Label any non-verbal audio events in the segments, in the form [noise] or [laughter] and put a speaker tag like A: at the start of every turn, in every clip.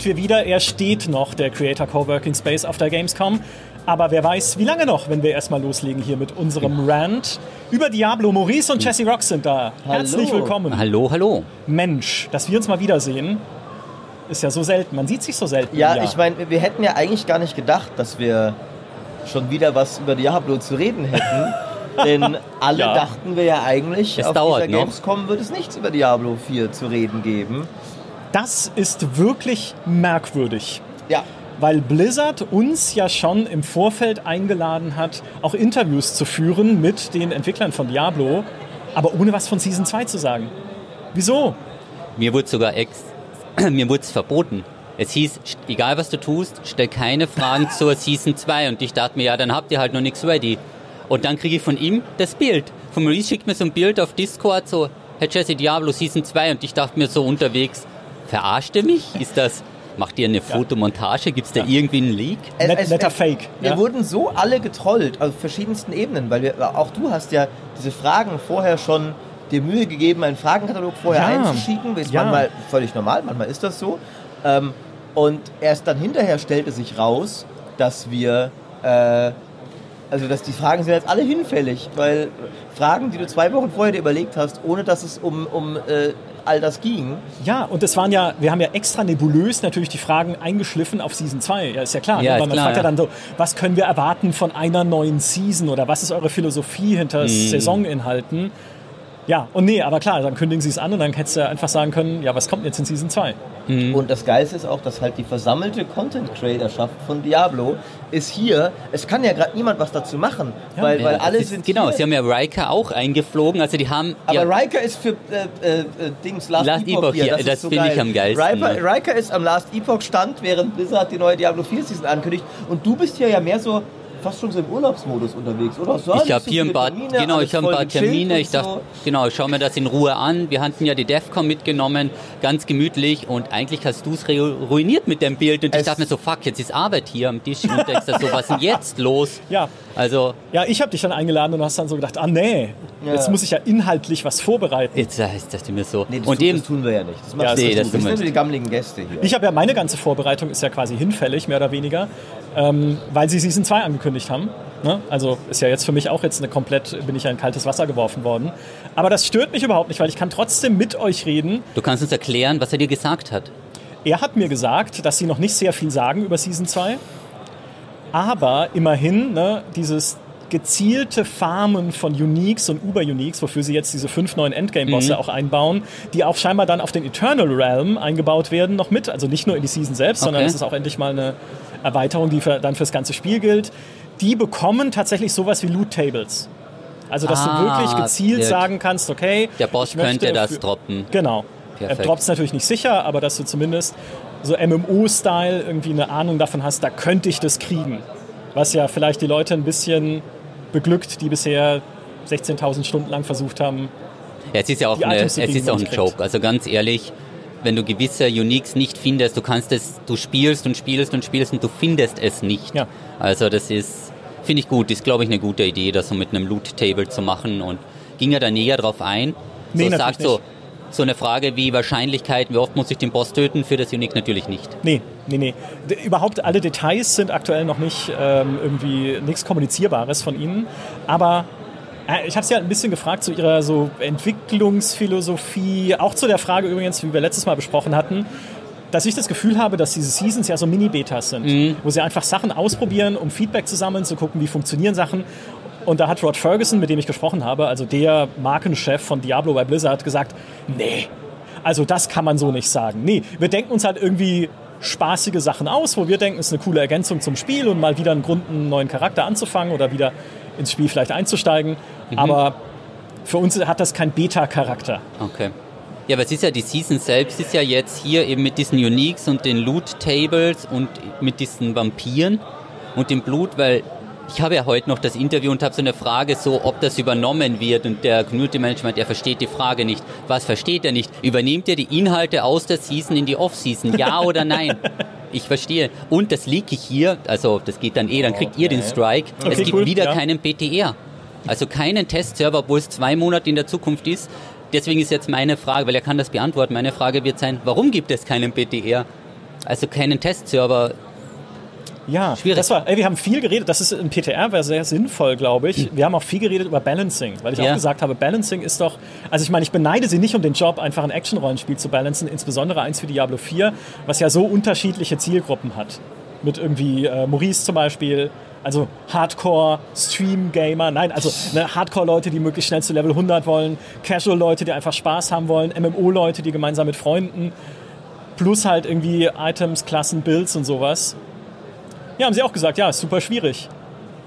A: Sind wir wieder. Er steht noch, der Creator Coworking Space auf der Gamescom. Aber wer weiß, wie lange noch, wenn wir erstmal loslegen hier mit unserem Rant über Diablo. Maurice und Jesse Rock sind da.
B: Hallo.
A: Herzlich willkommen.
B: Hallo, hallo.
A: Mensch, dass wir uns mal wiedersehen, ist ja so selten. Man sieht sich so selten.
C: Ja, ich meine, wir hätten ja eigentlich gar nicht gedacht, dass wir schon wieder was über Diablo zu reden hätten. [laughs] Denn alle
A: Ja.
C: dachten wir ja eigentlich,
B: Es
C: auf
B: dauert
C: dieser
B: noch.
C: Gamescom wird es nichts über Diablo 4 zu reden geben.
A: Das ist wirklich merkwürdig.
C: Ja,
A: Weil Blizzard uns ja schon im Vorfeld eingeladen hat, auch Interviews zu führen mit den Entwicklern von Diablo, aber ohne was von Season 2 zu sagen. Wieso?
B: Mir wurde sogar ex [clears throat] mir wurde es verboten. Es hieß, egal was du tust, stell keine Fragen [laughs] zur Season 2. Und ich dachte mir, ja, dann habt ihr halt noch nichts ready. Und dann kriege ich von ihm das Bild. Von Maurice schickt mir so ein Bild auf Discord, so, Herr Jesse Diablo Season 2. Und ich dachte mir so unterwegs, verarscht ihr mich? Ist das, macht ihr eine Fotomontage? Gibt es da irgendwie einen Leak?
A: Net,
C: es-
A: netter Fake.
C: Wir
A: ja?
C: wurden so alle getrollt, auf verschiedensten Ebenen, weil wir, auch du hast ja diese Fragen vorher schon dir Mühe gegeben, einen Fragenkatalog vorher
A: Ja.
C: einzuschicken. Ist
A: Ja.
C: manchmal völlig normal, manchmal ist das so. Ähm, und erst dann hinterher stellte sich raus, dass wir, äh, also dass die Fragen sind jetzt alle hinfällig, weil Fragen, die du zwei Wochen vorher dir überlegt hast, ohne dass es um, um äh, all das ging,
A: Ja, und es waren ja, wir haben ja extra nebulös natürlich die Fragen eingeschliffen auf Season 2. Ja, ist ja klar.
B: Ja,
A: ne?
B: ist
A: Weil man
B: klar,
A: fragt ja
B: ja.
A: dann so, was können wir erwarten von einer neuen Season oder was ist eure Philosophie hinter Saisoninhalten? Ja, und nee, aber klar, dann kündigen sie es an und dann hättest du ja einfach sagen können, ja, was kommt jetzt in Season 2?
C: Und das Geilste ist auch, dass halt die versammelte Content-Creatorschaft von Diablo ist hier. Es kann ja gerade niemand was dazu machen, weil,
B: Ja,
C: weil alle
B: ist,
C: sind
B: Genau,
C: hier.
B: sie haben ja Riker auch eingeflogen. Also die haben...
C: aber
B: ja,
C: Riker ist für äh, äh, äh, Dings Last,
B: Last
C: Epoch,
B: Epoch
C: hier. Das,
B: das
C: so
B: finde ich
C: geil.
B: am geilsten,
C: Riker? Riker ist am Last Epoch Stand, während Blizzard die neue Diablo 4 Season ankündigt. Und du bist hier ja mehr so fast schon so im Urlaubsmodus unterwegs, oder? So,
B: Ich habe hier ein paar,
C: Termine,
B: genau, ich habe ein paar Termine. Ich dachte,
C: so.
B: genau, ich schaue mir das in Ruhe an. Wir hatten ja die DEFCON mitgenommen, ganz gemütlich. Und eigentlich hast du es ruiniert mit dem Bild. Und ich
C: Es-
B: dachte mir so, fuck, jetzt ist Arbeit hier am Tisch. Und denkst so, was ist denn jetzt los? [laughs]
A: Ja.
B: Also,
A: Ja, ich habe dich dann eingeladen und hast dann so gedacht, ah nee,
C: Ja.
A: jetzt muss ich ja inhaltlich was vorbereiten.
B: jetzt heißt das mir so.
C: Nee, das,
B: und
C: tu-
B: eben,
C: das tun wir ja nicht. Das,
A: Ja, das
B: nee, das
C: das
B: tun
C: sind die gammeligen Gäste hier.
A: Ich habe ja, meine ganze Vorbereitung ist ja quasi hinfällig, mehr oder weniger, ähm, weil sie Season 2 angekündigt haben. Ne? Also ist ja jetzt für mich auch jetzt eine komplett, bin ich ja in kaltes Wasser geworfen worden. Aber das stört mich überhaupt nicht, weil ich kann trotzdem mit euch reden.
B: du kannst uns erklären, was er dir gesagt hat.
A: Er hat mir gesagt, dass sie noch nicht sehr viel sagen über Season 2. Aber immerhin, ne, dieses gezielte Farmen von Uniques und Uber-Uniques, wofür sie jetzt diese fünf neuen Endgame-Bosse
B: Mhm.
A: auch einbauen, die auch scheinbar dann auf den Eternal Realm eingebaut werden, noch mit. Also nicht nur in die Season selbst, sondern
B: Okay.
A: es ist auch endlich mal eine Erweiterung, die für, dann fürs ganze Spiel gilt. Die bekommen tatsächlich sowas wie Loot-Tables. Also, dass
B: Ah,
A: du wirklich gezielt
B: der-
A: sagen kannst, okay.
B: Der Boss könnte das droppen.
A: Genau. Er
B: Perfekt.
A: droppt es natürlich nicht sicher, aber dass du zumindest so MMO-Style irgendwie eine Ahnung davon hast, da könnte ich das kriegen. Was ja vielleicht die Leute ein bisschen beglückt, die bisher 16.000 Stunden lang versucht haben.
B: Ja, es ist ja auch, eine, es ist auch ein Joke. Also ganz ehrlich, wenn du gewisse Uniques nicht findest, du kannst es, du spielst und spielst und spielst und du findest es nicht.
A: Ja.
B: Also das ist, finde ich gut, ist glaube ich eine gute Idee, das so mit einem Loot-Table zu machen und ging er da näher drauf ein.
A: Nee,
B: so sagt so, so eine Frage wie Wahrscheinlichkeiten, wie oft muss ich den Boss töten, für das Unique natürlich nicht.
A: Nee, nee, nee. D überhaupt alle Details sind aktuell noch nicht ähm, irgendwie nichts Kommunizierbares von ihnen. Aber ich habe sie halt ein bisschen gefragt zu ihrer so Entwicklungsphilosophie, auch zu der Frage übrigens, wie wir letztes Mal besprochen hatten, dass ich das Gefühl habe, dass diese Seasons ja so Mini-Betas sind, wo sie einfach Sachen ausprobieren, um Feedback zu sammeln, zu gucken, wie funktionieren Sachen. Und da hat Rod Ferguson, mit dem ich gesprochen habe, also der Markenchef von Diablo bei Blizzard, gesagt, nee, also das kann man so nicht sagen. Nee, wir denken uns halt irgendwie spaßige Sachen aus, wo wir denken, es ist eine coole Ergänzung zum Spiel und mal wieder einen Grund, einen neuen Charakter anzufangen oder wieder ins Spiel vielleicht einzusteigen. Aber für uns hat das keinen Beta-Charakter.
B: Okay. Ja, aber es ist ja, die Season selbst ist ja jetzt hier eben mit diesen Uniques und den Loot-Tables und mit diesen Vampiren und dem Blut, weil ich habe ja heute noch das Interview und habe so eine Frage, so ob das übernommen wird und der Community Management, er versteht die Frage nicht. Was versteht er nicht? Übernehmt ihr die Inhalte aus der Season in die Off-Season? Ja oder nein? [laughs] Ich verstehe. Und das leak ich hier, also das geht dann eh, dann kriegt ihr den Strike. es
A: Okay,
B: gibt
A: cool,
B: wieder
A: ja.
B: keinen PTR. Also keinen Testserver, obwohl es zwei Monate in der Zukunft ist. Deswegen ist jetzt meine Frage, weil er kann das beantworten. Meine Frage wird sein, warum gibt es keinen PTR? Also keinen Testserver.
A: Ja,
B: Schwierig.
A: Das war, ey, wir haben viel geredet, das ist im PTR wäre sehr sinnvoll, glaube ich. Wir haben auch viel geredet über Balancing, weil ich
B: Ja.
A: auch gesagt habe, Balancing ist doch, also ich meine, ich beneide sie nicht um den Job, einfach ein Action-Rollenspiel zu balancen, insbesondere eins wie Diablo 4, was ja so unterschiedliche Zielgruppen hat. Mit irgendwie äh, Maurice zum Beispiel, also Hardcore, Stream-Gamer, nein, also ne, Hardcore-Leute, die möglichst schnell zu Level 100 wollen, Casual-Leute, die einfach Spaß haben wollen, MMO-Leute, die gemeinsam mit Freunden, plus halt irgendwie Items, Klassen, Builds und sowas. Ja, haben sie auch gesagt, ja, ist super schwierig.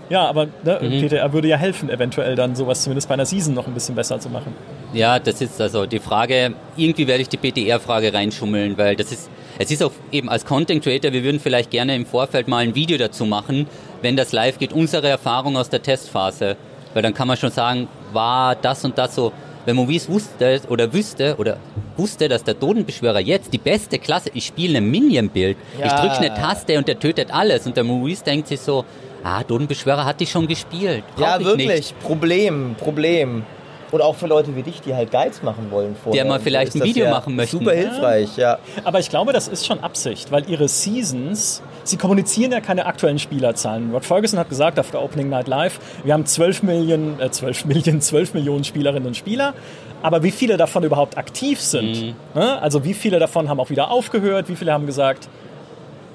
A: Ja, aber ne,
B: Mhm.
A: PTR würde ja helfen, eventuell dann sowas zumindest bei einer Season noch ein bisschen besser zu machen.
B: Ja, das ist also die Frage, irgendwie werde ich die PTR-Frage reinschummeln, weil das ist, es ist auch eben als Content Creator, wir würden vielleicht gerne im Vorfeld mal ein Video dazu machen, wenn das live geht, unsere Erfahrung aus der Testphase. Weil dann kann man schon sagen, war das und das so, wenn Maurice wusste oder wüsste oder wusste, dass der Totenbeschwörer jetzt die beste Klasse, ich spiele ein Minion-Bild, ich
C: Ja.
B: drücke eine Taste und der tötet alles und der Maurice denkt sich so, ah, Totenbeschwörer hatte ich schon gespielt,
C: Ja,
B: ich
C: wirklich.
B: nicht.
C: Problem, Problem. Und auch für Leute wie dich, die halt Guides machen wollen vorher.
B: Der mal
C: so
B: vielleicht ein Video
C: ja
B: machen möchten.
C: Super hilfreich, ja.
A: Aber ich glaube, das ist schon Absicht, weil ihre Seasons, sie kommunizieren ja keine aktuellen Spielerzahlen. Rod Ferguson hat gesagt auf der Opening Night Live, wir haben 12 Millionen, äh, 12 [laughs] Millionen, 12 Millionen Spielerinnen und Spieler. Aber wie viele davon überhaupt aktiv sind? Ne? Also wie viele davon haben auch wieder aufgehört? Wie viele haben gesagt,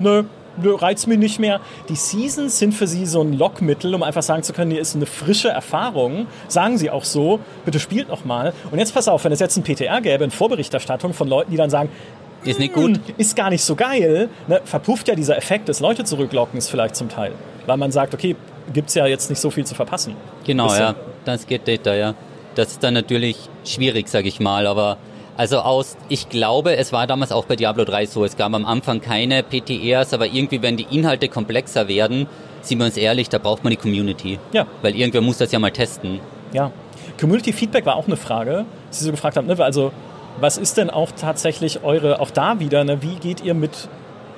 A: nö, reizt mich nicht mehr. Die Seasons sind für sie so ein Lockmittel, um einfach sagen zu können, hier ist eine frische Erfahrung. Sagen sie auch so, bitte spielt noch mal. Und jetzt pass auf, wenn es jetzt ein PTR gäbe, in Vorberichterstattung von Leuten, die dann sagen,
B: Ist nicht gut.
A: "Hm, ist gar nicht so geil, ne, verpufft ja dieser Effekt des Leute zurücklockens vielleicht zum Teil. Weil man sagt, okay, gibt's ja jetzt nicht so viel zu verpassen.
B: Genau,
A: Bisschen.
B: ja. Das geht da, ja. Das ist dann natürlich schwierig, sag ich mal, aber also aus, ich glaube, es war damals auch bei Diablo 3 so, es gab am Anfang keine PTRs, aber irgendwie, wenn die Inhalte komplexer werden, sind wir uns ehrlich, da braucht man die Community.
A: Ja.
B: Weil irgendwer muss das ja mal testen.
A: Ja. Community Feedback war auch eine Frage, die Sie so gefragt haben. Ne? Also, was ist denn auch tatsächlich eure, auch da wieder, ne? wie geht ihr mit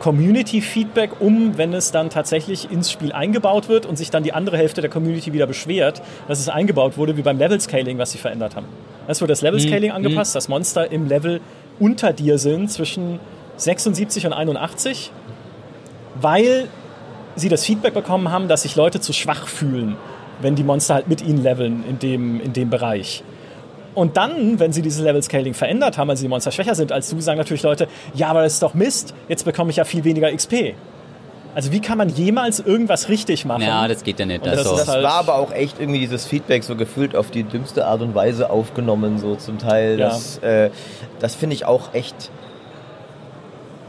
A: Community Feedback um, wenn es dann tatsächlich ins Spiel eingebaut wird und sich dann die andere Hälfte der Community wieder beschwert, dass es eingebaut wurde, wie beim Level Scaling, was sie verändert haben. Es wurde das Level Scaling angepasst, dass Monster im Level unter dir sind, zwischen 76 und 81, weil sie das Feedback bekommen haben, dass sich Leute zu schwach fühlen, wenn die Monster halt mit ihnen leveln in dem, in dem Bereich. Und dann, wenn sie dieses Level Scaling verändert haben, also die Monster schwächer sind als du, sagen natürlich Leute, ja, aber das ist doch Mist, jetzt bekomme ich ja viel weniger XP. Also wie kann man jemals irgendwas richtig machen?
B: Ja, das geht ja nicht.
A: Und das
B: Also,
A: ist
C: Das
A: halt-
C: war aber auch echt irgendwie dieses Feedback so gefühlt auf die dümmste Art und Weise aufgenommen, so zum Teil.
A: Ja.
C: Das, äh, das finde ich auch echt.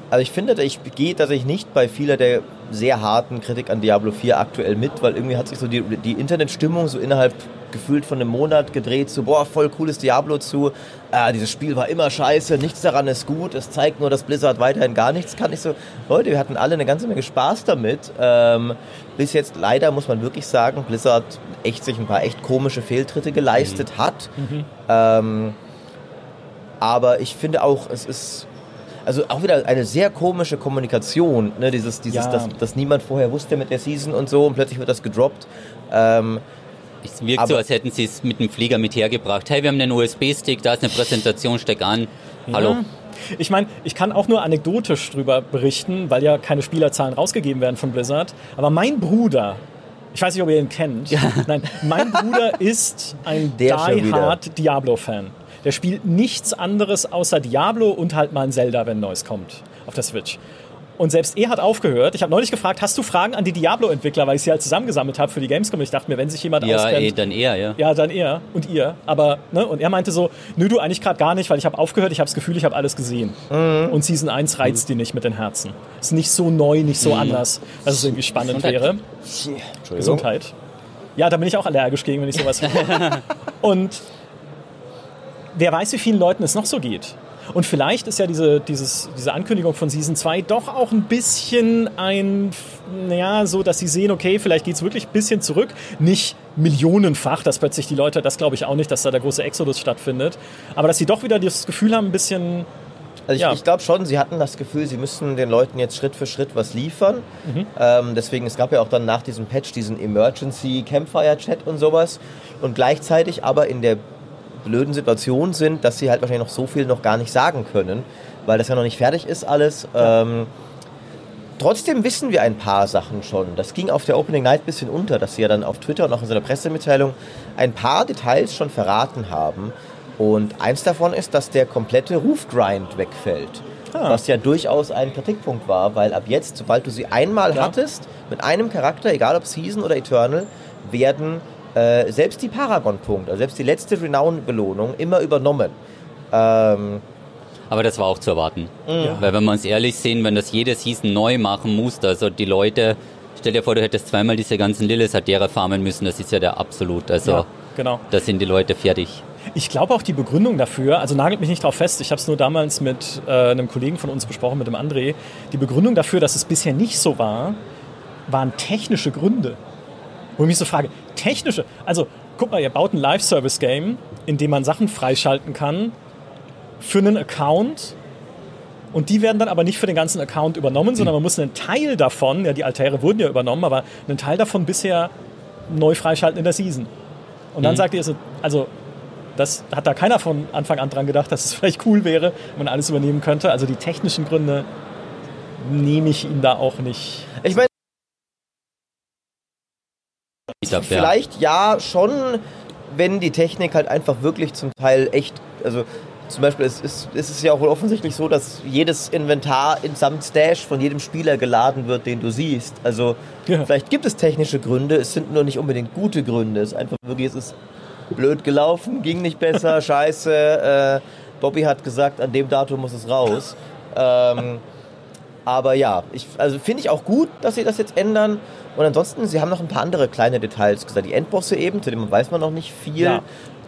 C: Also ich finde, ich gehe tatsächlich nicht bei vieler der sehr harten Kritik an Diablo 4 aktuell mit, weil irgendwie hat sich so die, die Internetstimmung so innerhalb gefühlt von einem Monat gedreht, so boah, voll cooles Diablo zu, ah, dieses Spiel war immer scheiße, nichts daran ist gut, es zeigt nur, dass Blizzard weiterhin gar nichts kann. Ich so, Leute, wir hatten alle eine ganze Menge Spaß damit. Ähm, bis jetzt leider muss man wirklich sagen, Blizzard echt sich ein paar echt komische Fehltritte geleistet hat. Ähm, aber ich finde auch, es ist also auch wieder eine sehr komische Kommunikation, ne? dieses, dieses,
A: Ja.
C: dass, dass niemand vorher wusste mit der Season und so und plötzlich wird das gedroppt. Ähm,
B: es wirkt so,
C: Aber-
B: als hätten sie es mit dem Flieger mit hergebracht. Hey, wir haben einen USB-Stick, da ist eine Präsentation, steck an. Hallo.
A: Ja. Ich meine, ich kann auch nur anekdotisch drüber berichten, weil ja keine Spielerzahlen rausgegeben werden von Blizzard. Aber mein Bruder, ich weiß nicht, ob ihr ihn kennt. [laughs] Nein, mein Bruder ist ein
C: Der schon
A: Die
C: wieder.
A: Hard Diablo-Fan. Der spielt nichts anderes außer Diablo und halt mal ein Zelda, wenn Neues kommt auf der Switch. Und selbst er hat aufgehört. Ich habe neulich gefragt, hast du Fragen an die Diablo-Entwickler, weil ich sie halt zusammengesammelt habe für die Gamescom. Ich dachte mir, wenn sich jemand
B: Ja,
A: auskennt,
B: eh, dann eher, ja.
A: ja, dann er und ihr. Aber, ne, und er meinte so, nö, du eigentlich gerade gar nicht, weil ich habe aufgehört, ich habe das Gefühl, ich habe alles gesehen. Und Season 1 reizt die nicht mit den Herzen. Ist nicht so neu, nicht so anders, dass es irgendwie spannend
B: Gesundheit.
A: wäre.
C: Entschuldigung.
A: Gesundheit. Ja, da bin ich auch allergisch gegen, wenn ich sowas [laughs] höre. und wer weiß, wie vielen Leuten es noch so geht. Und vielleicht ist ja diese, dieses, diese Ankündigung von Season 2 doch auch ein bisschen ein, naja, so, dass sie sehen, okay, vielleicht geht es wirklich ein bisschen zurück. Nicht millionenfach, dass plötzlich die Leute, das glaube ich auch nicht, dass da der große Exodus stattfindet. Aber dass sie doch wieder das Gefühl haben, ein bisschen,
C: Also ich,
A: Ja.
C: ich glaube schon, sie hatten das Gefühl, sie müssen den Leuten jetzt Schritt für Schritt was liefern.
A: Mhm.
C: Ähm, deswegen, es gab ja auch dann nach diesem Patch diesen Emergency Campfire Chat und sowas. Und gleichzeitig aber in der blöden Situation sind, dass sie halt wahrscheinlich noch so viel noch gar nicht sagen können, weil das ja noch nicht fertig ist alles. Ähm, Trotzdem wissen wir ein paar Sachen schon. Das ging auf der Opening Night ein bisschen unter, dass sie ja dann auf Twitter und auch in seiner Pressemitteilung ein paar Details schon verraten haben. Und eins davon ist, dass der komplette Rufgrind wegfällt.
A: Ah.
C: Was ja durchaus ein Kritikpunkt war, weil ab jetzt, sobald du sie einmal
A: Ja.
C: hattest, mit einem Charakter, egal ob Season oder Eternal, werden äh, selbst die Paragon-Punkte, also selbst die letzte Renown-Belohnung immer übernommen. Ähm,
B: Aber das war auch zu erwarten.
A: Ja.
B: Weil wenn wir uns ehrlich sehen, wenn das jede Season neu machen muss, also die Leute, stell dir vor, du hättest zweimal diese ganzen Lilith-Adera farmen müssen, das ist ja der absolut, also
A: ja, genau.
B: da sind die Leute fertig.
A: Ich glaube auch die Begründung dafür, also nagelt mich nicht drauf fest, ich habe es nur damals mit äh, einem Kollegen von uns besprochen, mit dem André, die Begründung dafür, dass es bisher nicht so war, waren technische Gründe. Wo ich mich so frage, technische, also guck mal, ihr baut ein Live-Service-Game, in dem man Sachen freischalten kann für einen Account und die werden dann aber nicht für den ganzen Account übernommen, sondern man muss einen Teil davon, ja die Altäre wurden ja übernommen, aber einen Teil davon bisher neu freischalten in der Season. Und dann sagt ihr, so, also das hat da keiner von Anfang an dran gedacht, [laughs] dass es vielleicht cool wäre, wenn man alles übernehmen könnte. Also die technischen Gründe nehme ich ihm da auch nicht.
C: ich meine,
B: Ich glaub, ja.
C: Vielleicht ja schon, wenn die Technik halt einfach wirklich zum Teil echt, also zum Beispiel es ist, es ist ja auch wohl offensichtlich so, dass jedes Inventar samt Stash von jedem Spieler geladen wird, den du siehst. Also
A: Ja.
C: vielleicht gibt es technische Gründe, es sind nur nicht unbedingt gute Gründe. Es ist einfach wirklich, es ist blöd gelaufen, ging nicht besser, [laughs] scheiße. Äh, Bobby hat gesagt, an dem Datum muss es raus. Ähm, aber ja, ich, also finde ich auch gut, dass sie das jetzt ändern. Und ansonsten, sie haben noch ein paar andere kleine Details gesagt. Die Endbosse eben, zu denen weiß man noch nicht viel.
A: Ja.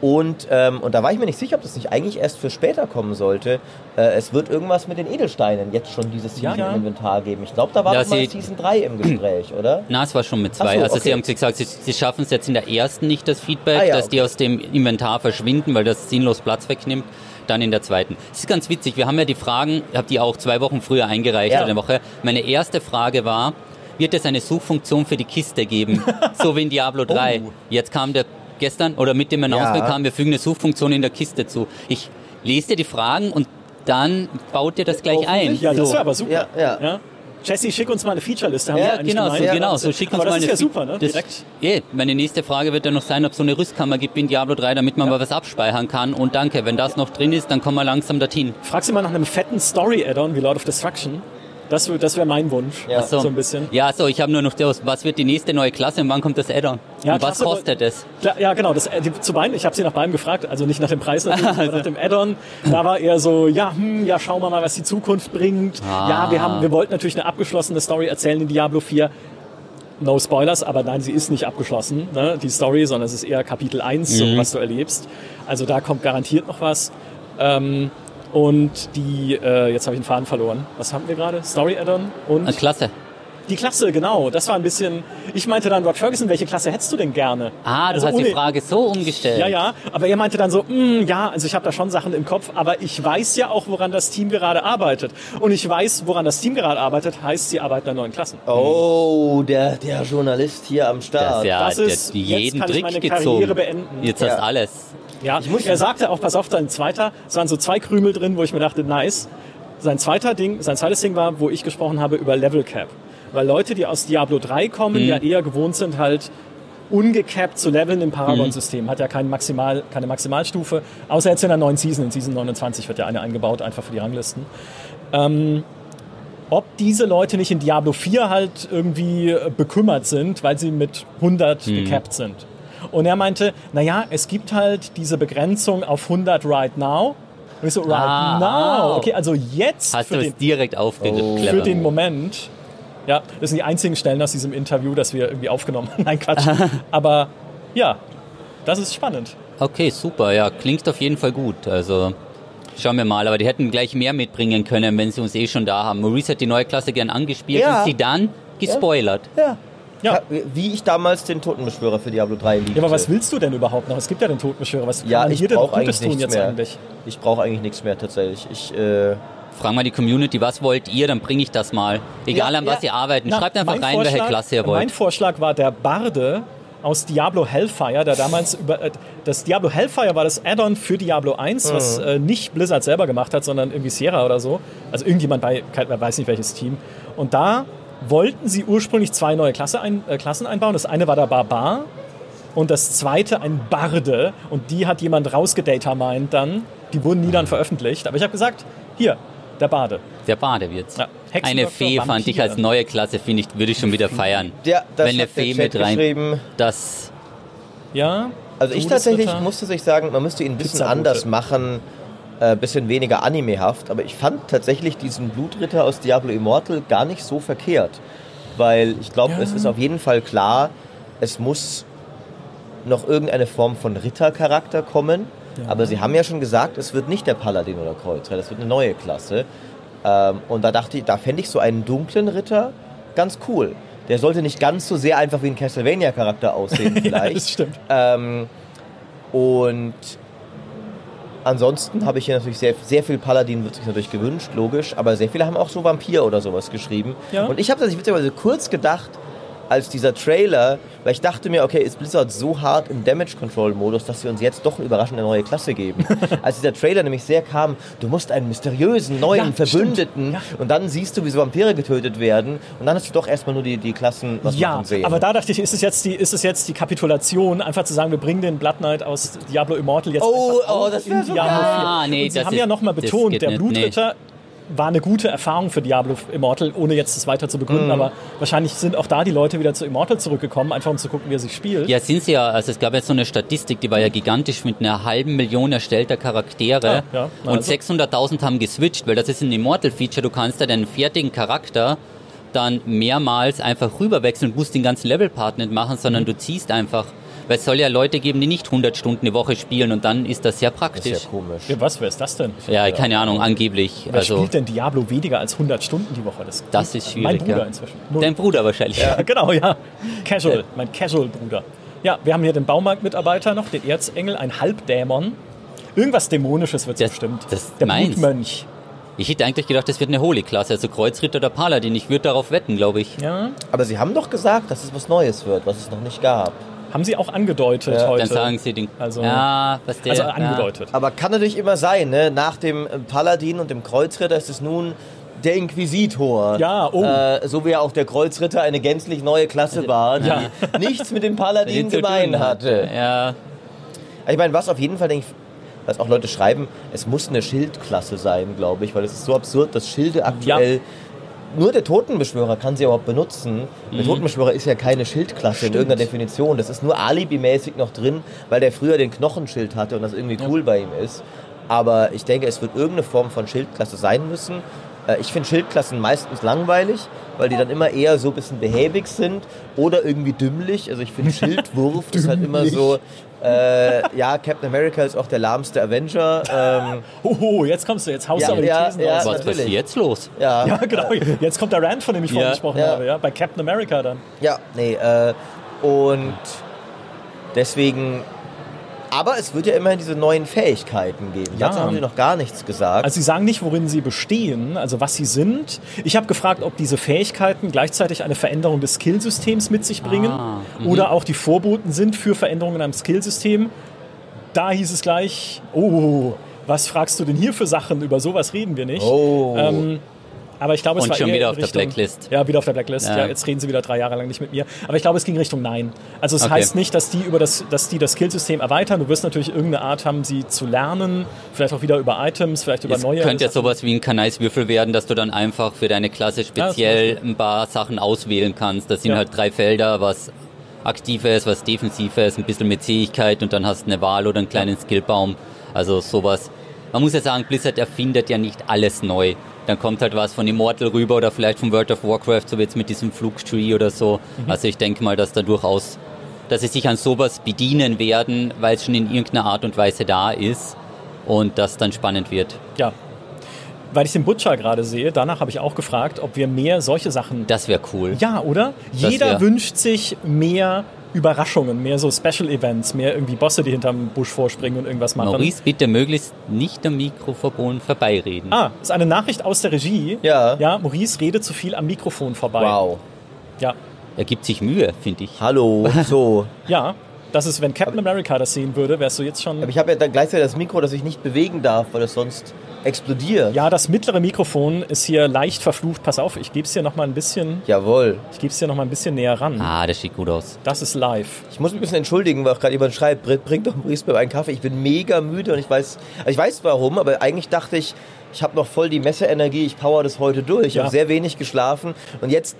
C: Und, ähm, und da war ich mir nicht sicher, ob das nicht eigentlich erst für später kommen sollte. Äh, es wird irgendwas mit den Edelsteinen jetzt schon dieses
A: Ja,
C: Season
A: ja.
C: im Inventar geben. Ich glaube, da war
B: Ja,
C: mal Season 3 im Gespräch, [clears throat] oder?
B: Na, es war schon mit zwei.
C: So,
B: also
C: okay.
B: sie haben gesagt, sie, sie schaffen es jetzt in der ersten nicht, das Feedback,
C: Ah ja,
B: dass die
C: okay.
B: aus dem Inventar verschwinden, weil das sinnlos Platz wegnimmt. Dann in der zweiten. Es ist ganz witzig, wir haben ja die Fragen, ich habe die auch zwei Wochen früher eingereicht,
C: Ja.
B: eine Woche. Meine erste Frage war, wird es eine Suchfunktion für die Kiste geben? [laughs] so wie in Diablo 3.
A: Oh.
B: Jetzt kam der gestern, oder mit dem Announcement
C: Ja.
B: kam, wir fügen eine Suchfunktion in der Kiste zu. Ich lese dir die Fragen und dann baut ihr das gleich ein.
A: Ja, das
B: So.
A: wäre aber super.
C: Ja, ja.
A: Jesse, schick uns mal eine Featureliste.
B: Ja, genau, so, genau, so schick uns
A: aber
B: mal
A: das ist
B: eine
A: ja super, ne?
B: Das,
A: Direkt.
B: eh, meine nächste Frage wird dann noch sein, ob es so eine Rüstkammer gibt in Diablo 3, damit man mal was abspeichern kann. Und danke, wenn das noch drin ist, dann kommen wir langsam dorthin.
A: Frag sie mal nach einem fetten Story-Add-on wie Lord of Destruction. Das, das wäre mein Wunsch.
C: Ja.
B: So.
A: So ein bisschen.
B: Ja, so, ich habe nur noch das, was wird die nächste neue Klasse und wann kommt das Add-on?
A: Ja,
B: und was
A: Klasse-
B: kostet es?
A: Ja, genau. Das, äh, die, zu beiden, ich habe sie nach beidem gefragt, also nicht nach dem Preis natürlich, aber [laughs] nach dem Add-on. Da war eher so, ja, hm, ja, schauen wir mal, was die Zukunft bringt.
B: Ah.
A: Ja, wir haben, wir wollten natürlich eine abgeschlossene Story erzählen in Diablo 4. No Spoilers, aber nein, sie ist nicht abgeschlossen, ne, die Story, sondern es ist eher Kapitel 1, so, was du erlebst. Also da kommt garantiert noch was. Ähm, und die, äh, jetzt habe ich den Faden verloren. Was haben wir gerade? Story Add-on und
B: Ah, klasse.
A: die Klasse, genau. Das war ein bisschen. Ich meinte dann, Rod Ferguson, welche Klasse hättest du denn gerne?
B: Ah, du
A: Also
B: hast die
A: ohne-
B: Frage so umgestellt.
A: Ja, ja, aber er meinte dann so, "Mm, ja, also ich habe da schon Sachen im Kopf, aber ich weiß ja auch, woran das Team gerade arbeitet. Und ich weiß, woran das Team gerade arbeitet, heißt, sie arbeiten an neuen Klassen.
C: Oh, der, der Journalist hier am
B: Das
C: Start.
B: ist ja
A: Das
B: der
A: ist-
B: hat
A: jetzt
B: jeden
A: kann ich
B: Trick
A: meine
B: gezogen.
A: Karriere beenden.
B: Jetzt
C: Ja.
B: hast du alles.
A: Ja, er sagte auch, pass auf, dein zweiter, es waren so zwei Krümel drin, wo ich mir dachte, nice. Sein zweiter Ding, sein zweites Ding war, wo ich gesprochen habe über Level Cap. Weil Leute, die aus Diablo 3 kommen,
B: Mhm.
A: ja eher gewohnt sind, halt ungecapped zu leveln im
B: Mhm.
A: Paragon-System. Hat ja kein Maximal, keine Maximalstufe, außer jetzt in der neuen Season. In Season 29 wird ja eine eingebaut, einfach für die Ranglisten. Ähm, ob diese Leute nicht in Diablo 4 halt irgendwie äh, bekümmert sind, weil sie mit 100
B: Mhm.
A: gecapped sind. Und er meinte, naja, es gibt halt diese Begrenzung auf 100 right now. Und ich so, right
B: Ah,
A: now. Okay, also jetzt
B: Hast
A: für
B: du
A: den,
B: es direkt aufgelöst.
C: Oh.
A: Für den Moment. Ja, das sind die einzigen Stellen aus diesem Interview, das wir irgendwie aufgenommen haben. [laughs] Nein, Quatsch. [laughs] Aber ja, das ist spannend.
B: Okay, super. Ja, klingt auf jeden Fall gut. Also schauen wir mal. Aber die hätten gleich mehr mitbringen können, wenn sie uns eh schon da haben. Maurice hat die neue Klasse gern angespielt
C: Ja.
B: und sie dann gespoilert.
C: Ja.
A: Ja.
C: Wie ich damals den Totenbeschwörer für Diablo 3 liebte.
A: Ja, aber was willst du denn überhaupt noch? Es gibt ja den Totenbeschwörer. Was
C: Ja,
A: kann man
C: ich
A: hier denn
C: brauche
A: Gutes
C: eigentlich
A: tun jetzt
C: mehr.
A: eigentlich?
C: Ich brauche eigentlich nichts mehr tatsächlich. Ich, äh,
B: Frag mal die Community, was wollt ihr, dann bringe ich das mal. Egal
C: Ja,
B: an was
C: ja.
B: ihr arbeitet.
A: Na,
B: Schreibt einfach
A: mein
B: rein, welche
A: Vorschlag-
B: Klasse ihr
A: Mein
B: wollt.
A: Vorschlag war der Barde aus Diablo Hellfire, der damals über äh, das Diablo Hellfire war das Add-on für Diablo 1, was
C: Mhm.
A: äh, nicht Blizzard selber gemacht hat, sondern irgendwie Sierra oder so. Also irgendjemand bei, weiß nicht welches Team. Und da wollten sie ursprünglich zwei neue Klasse ein, äh, Klassen einbauen. Das eine war der Barbar und das zweite ein Barde. Und die hat jemand rausgedatamined dann. Die wurden nie dann veröffentlicht. Aber ich habe gesagt, hier, der Barde.
B: Der Bade wird's.
A: Ja.
B: Eine Fee fand ich
A: Vampir.
B: als neue Klasse, finde ich, würde ich schon wieder feiern.
C: ja, das
B: Wenn eine Fee mit rein.
C: geschrieben.
B: Das
A: Ja.
C: Also ich tatsächlich muss tatsächlich sagen, man müsste ihn ein bisschen anders machen, äh, bisschen weniger animehaft, aber ich fand tatsächlich diesen Blutritter aus Diablo Immortal gar nicht so verkehrt, weil ich glaube,
A: Ja.
C: es ist auf jeden Fall klar, es muss noch irgendeine Form von Rittercharakter kommen, aber sie haben ja schon gesagt, es wird nicht der Paladin oder Kreuzritter, es wird eine neue Klasse ähm, und da dachte ich, da fände ich so einen dunklen Ritter ganz cool. Der sollte nicht ganz so sehr einfach wie ein Castlevania-Charakter aussehen [laughs]
A: Ja,
C: vielleicht.
A: das stimmt.
C: Ähm, und ansonsten habe ich hier natürlich sehr, sehr viel Paladin wird sich natürlich gewünscht, logisch, aber sehr viele haben auch so Vampir oder sowas geschrieben.
A: Ja.
C: Und ich habe tatsächlich witzigerweise kurz gedacht, als dieser Trailer, weil ich dachte mir, okay, ist Blizzard so hart im Damage Control Modus, dass wir uns jetzt doch eine überraschende neue Klasse geben. [laughs] als dieser Trailer nämlich sehr kam, du musst einen mysteriösen neuen
A: Ja,
C: Verbündeten.
A: Ja.
C: und dann siehst du, wie so Vampire getötet werden und dann hast du doch erstmal nur die, die Klassen was
A: Ja,
C: machen sehen.
A: aber da dachte ich, ist es, jetzt die, ist es jetzt die Kapitulation, einfach zu sagen, wir bringen den Blood Knight aus Diablo Immortal jetzt
C: Oh,
A: einfach
C: oh, das
A: in
C: so
A: Diablo 4.
C: geil.
B: Ah, nee,
A: Und sie
B: das
A: haben
B: ist-
A: ja nochmal betont, der
B: nicht,
A: Blutritter war eine gute Erfahrung für Diablo Immortal, ohne jetzt das weiter zu begründen,
C: Mhm.
A: aber wahrscheinlich sind auch da die Leute wieder zu Immortal zurückgekommen, einfach um zu gucken, wie er sich spielt.
B: Ja, sind sie ja. Also es gab jetzt so eine Statistik, die war ja gigantisch mit einer halben Million erstellter Charaktere.
A: Ja. Na
B: Und
A: also.
B: 600.000 haben geswitcht, weil das ist ein Immortal-Feature. Du kannst ja deinen fertigen Charakter dann mehrmals einfach rüberwechseln und musst den ganzen Level-Part nicht machen, sondern du ziehst einfach. Weil es soll ja Leute geben, die nicht 100 Stunden die Woche spielen und dann ist das sehr
C: das
B: praktisch.
C: ist ja komisch.
A: Ja, was, wer ist das denn?
B: Ja, keine Ahnung, angeblich.
A: Wer
B: Also,
A: spielt denn Diablo weniger als 100 Stunden die Woche? Das,
B: das ist
A: Mein
B: schwierig.
A: Bruder
B: ja.
A: inzwischen. Null.
B: Dein Bruder wahrscheinlich.
A: Ja, [laughs] genau, ja. Casual, mein Casual-Bruder. Ja, wir haben hier den Baumarktmitarbeiter noch, den Erzengel, ein Halbdämon. Irgendwas Dämonisches wird es
B: Das-
A: bestimmt.
B: das
A: Der
B: meins.
A: Blutmönch.
B: Ich hätte eigentlich gedacht, das wird eine Holy-Klasse, also Kreuzritter oder Paladin. Ich würde darauf wetten, glaube ich.
A: Ja,
C: Aber sie haben doch gesagt, dass es was Neues wird, was es noch nicht gab.
A: Haben sie auch angedeutet
C: Ja,
A: heute.
B: Dann sagen sie den.
A: Also-
B: ja, was der.
A: also
B: ja.
A: angedeutet.
C: Aber kann natürlich immer sein, ne? Nach dem äh, Paladin und dem Kreuzritter ist es nun der Inquisitor.
A: Ja, oh.
C: Äh, so wie auch der Kreuzritter eine gänzlich neue Klasse war, die
A: Ja. [laughs]
C: nichts mit dem Paladin gemein hatte.
B: Ja,
C: Ich meine, was auf jeden Fall, denke ich, was auch Leute schreiben, es muss eine Schildklasse sein, glaube ich, weil es ist so absurd, dass Schilde aktuell nur der Totenbeschwörer kann sie überhaupt benutzen.
B: Mhm.
C: Der Totenbeschwörer ist ja keine Schildklasse in irgendeiner Definition. Das ist nur alibimäßig noch drin, weil der früher den Knochenschild hatte und das irgendwie cool bei ihm ist. Aber ich denke, es wird irgendeine Form von Schildklasse sein müssen. Äh, Ich finde Schildklassen meistens langweilig, weil die dann immer eher so ein bisschen behäbig sind oder irgendwie dümmlich. Also ich finde [laughs] Schildwurf ist halt immer so, äh, ja, Captain America ist auch der lahmste Avenger. Ähm,
A: Hoho, jetzt kommst du, jetzt haust
C: Ja,
A: du aber die
C: ja,
A: Thesen
C: ja.
A: raus.
B: Was ist jetzt los?
C: ja,
A: Ja, [laughs] genau. Jetzt kommt der Rand, von dem ich vorhin gesprochen habe, ja. Bei Captain America dann.
C: Ja, nee, äh, und deswegen, aber es wird ja immerhin diese neuen Fähigkeiten geben.
A: Ja.
C: Dazu haben sie noch gar nichts gesagt.
A: Also sie sagen nicht, worin sie bestehen, also was sie sind. Ich habe gefragt, ob diese Fähigkeiten gleichzeitig eine Veränderung des Skillsystems mit sich bringen
B: Ah, mhm.
A: oder auch die Vorboten sind für Veränderungen am Skillsystem. Da hieß es gleich, oh, was fragst du denn hier für Sachen? Über sowas reden wir nicht.
C: Oh.
A: Ähm, aber ich glaube, es
B: Und
A: war
B: schon wieder auf der
A: Richtung,
B: Blacklist.
A: Ja, wieder auf der Blacklist. Ja.
B: Ja.
A: jetzt reden sie wieder drei Jahre lang nicht mit mir. Aber ich glaube, es ging Richtung Nein. Also es
B: Okay.
A: heißt nicht, dass die über das, dass die das Skillsystem erweitern. Du wirst natürlich irgendeine Art haben, sie zu lernen. Vielleicht auch wieder über Items, vielleicht über
B: Es
A: neue.
B: könnte ja sowas wie ein Kanais-Würfel werden, dass du dann einfach für deine Klasse speziell ein paar Sachen auswählen kannst. Das sind
A: Ja.
B: halt drei Felder, was aktives, was defensives, ein bisschen mit Zähigkeit und dann hast du eine Wahl oder einen kleinen Skillbaum. Also sowas. Man muss ja sagen, Blizzard erfindet ja nicht alles neu. Dann kommt halt was von Immortal rüber oder vielleicht von World of Warcraft, so wie jetzt mit diesem Flugtree oder so.
A: Mhm.
B: Also ich denke mal, dass da durchaus, dass sie sich an sowas bedienen werden, weil es schon in irgendeiner Art und Weise da ist und das dann spannend wird.
A: Ja. Weil ich den Butcher gerade sehe, danach habe ich auch gefragt, ob wir mehr solche Sachen.
B: Das wäre cool.
A: Ja, oder?
B: Das
A: Jeder
B: wär-
A: wünscht sich mehr Überraschungen, mehr so Special Events, mehr irgendwie Bosse, die hinterm Busch vorspringen und irgendwas machen.
B: Maurice, bitte möglichst nicht am Mikrofon vorbeireden.
A: Ah, ist eine Nachricht aus der Regie.
C: Ja.
A: Ja, Maurice redet zu viel am Mikrofon vorbei.
C: wow.
A: Ja.
B: Er gibt sich Mühe, finde ich.
C: Hallo, [laughs] so.
A: Ja. Das ist, wenn Captain America das sehen würde, wärst du jetzt schon.
C: Aber ich habe ja dann gleichzeitig das Mikro, das ich nicht bewegen darf, weil es sonst explodiert.
A: Ja, das mittlere Mikrofon ist hier leicht verflucht. Pass auf, ich gebe es dir noch mal ein bisschen,
C: Jawohl.
A: ich gebe es dir noch mal ein bisschen näher ran.
B: Ah, das sieht gut aus.
A: Das ist live.
C: Ich muss mich ein bisschen entschuldigen, weil auch gerade jemand schreibt, "Bring- bring doch Maurice mir einen Kaffee. Ich bin mega müde und ich weiß, also ich weiß warum, aber eigentlich dachte ich, ich habe noch voll die Messeenergie, ich power das heute durch. Ich
A: Ja.
C: habe sehr wenig geschlafen und jetzt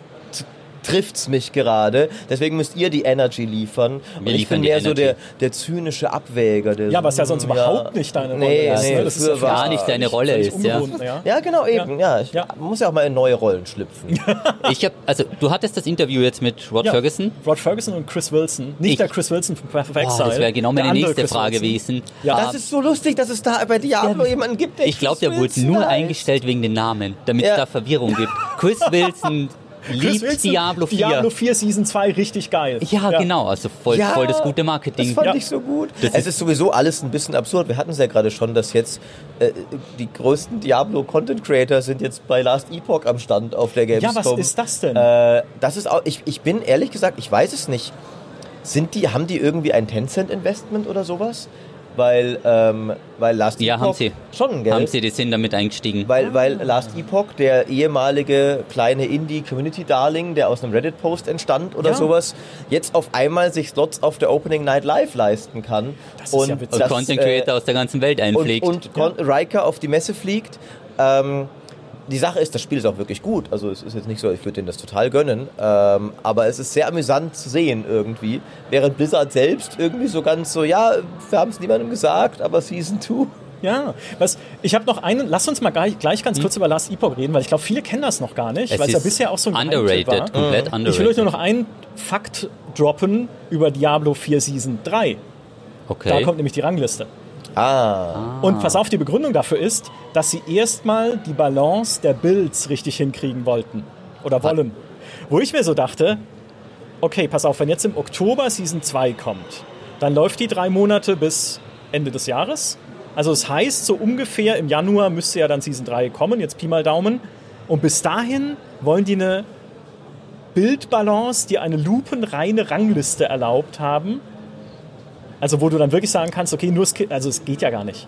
C: trifft's mich gerade. Deswegen müsst ihr die Energy liefern. Und
B: Wir
C: ich
B: liefern
C: bin mehr so
B: Energy.
C: der, der zynische Abwäger. Der
A: Ja,
C: so,
A: was ja sonst
C: hm,
A: überhaupt nicht deine Rolle
C: nee,
A: ist.
C: Nee,
A: ne? Das ist ja
B: Gar nicht deine Rolle ist, ja.
A: ja.
C: Ja, genau, eben. Ja, ich
A: Ja.
C: muss ja auch mal in neue Rollen schlüpfen. [laughs]
B: Ich habe, also du hattest das Interview jetzt mit Rod
A: Ja.
B: Ferguson.
A: Rod Ferguson und Chris Wilson. Nicht
B: Ich-
A: der Chris Wilson von Path of Exile.
B: das wäre genau meine nächste
A: Chris
B: Frage
A: Wilson.
B: gewesen.
A: Ja.
C: Das ist so lustig, dass es da bei Diablo jemanden gibt, der
B: Ich glaube, der wurde nur eingestellt wegen den Namen, damit es
C: Ja.
B: da Verwirrung gibt. Chris [laughs] Wilson liebt
A: Wilson,
B: Diablo 4.
A: Diablo 4 Season 2 richtig geil.
B: Ja, genau, also voll,
C: Ja,
B: voll das gute
C: Das
B: Marketing.
C: fand
A: Ja.
C: ich so gut.
B: Das
C: es
B: ist-
C: ist sowieso alles ein bisschen absurd. Wir hatten es ja gerade schon, dass jetzt äh, die größten Diablo-Content-Creator sind jetzt bei Last Epoch am Stand auf der
A: Ja,
C: Gamescom.
A: was ist das denn?
C: Äh, das ist auch, ich, ich bin ehrlich gesagt, ich weiß es nicht. Sind die, haben die irgendwie ein Tencent-Investment oder sowas? Weil, ähm, weil Last
B: Ja,
C: Epoch
B: haben sie.
C: schon, gell?
B: Haben sie, die sind damit eingestiegen.
C: Weil, weil Last Epoch, der ehemalige kleine Indie-Community-Darling, der aus einem Reddit-Post entstand oder
A: Ja.
C: sowas, jetzt auf einmal sich Slots auf der Opening Night Live leisten kann.
A: Das ist ja.
B: Und
C: das,
B: Content
C: äh,
B: Creator aus der ganzen Welt
C: und,
B: einpflegt.
C: und Con Riker auf die Messe fliegt. Ähm, die Sache ist, das Spiel ist auch wirklich gut. Also es ist jetzt nicht so, ich würde denen das total gönnen. Ähm, aber es ist sehr amüsant zu sehen irgendwie. Während Blizzard selbst irgendwie so ganz so, ja, wir haben es niemandem gesagt, aber Season 2.
A: Ja, was, ich habe noch einen, lass uns mal gleich, gleich ganz kurz über Last Epoch reden, weil ich glaube, viele kennen das noch gar nicht,
B: Hm?
A: Weil es ja bisher auch so ein
B: underrated,
A: war.
B: komplett
A: Ich will euch nur
B: underrated.
A: noch einen Fakt droppen über Diablo 4 Season 3. Da
B: Okay.
A: kommt nämlich die Rangliste.
C: Ah.
A: Und pass auf, die Begründung dafür ist, dass sie erstmal die Balance der Builds richtig hinkriegen wollten. Oder wollen. Wo ich mir so dachte, okay, pass auf, wenn jetzt im Oktober Season 2 kommt, dann läuft die drei Monate bis Ende des Jahres. Also es heißt, so ungefähr im Januar müsste ja dann Season 3 kommen, jetzt Pi mal Daumen. Und bis dahin wollen die eine Bildbalance, die eine lupenreine Rangliste erlaubt haben. Also wo du dann wirklich sagen kannst, okay, nur Skill, also es geht ja gar nicht.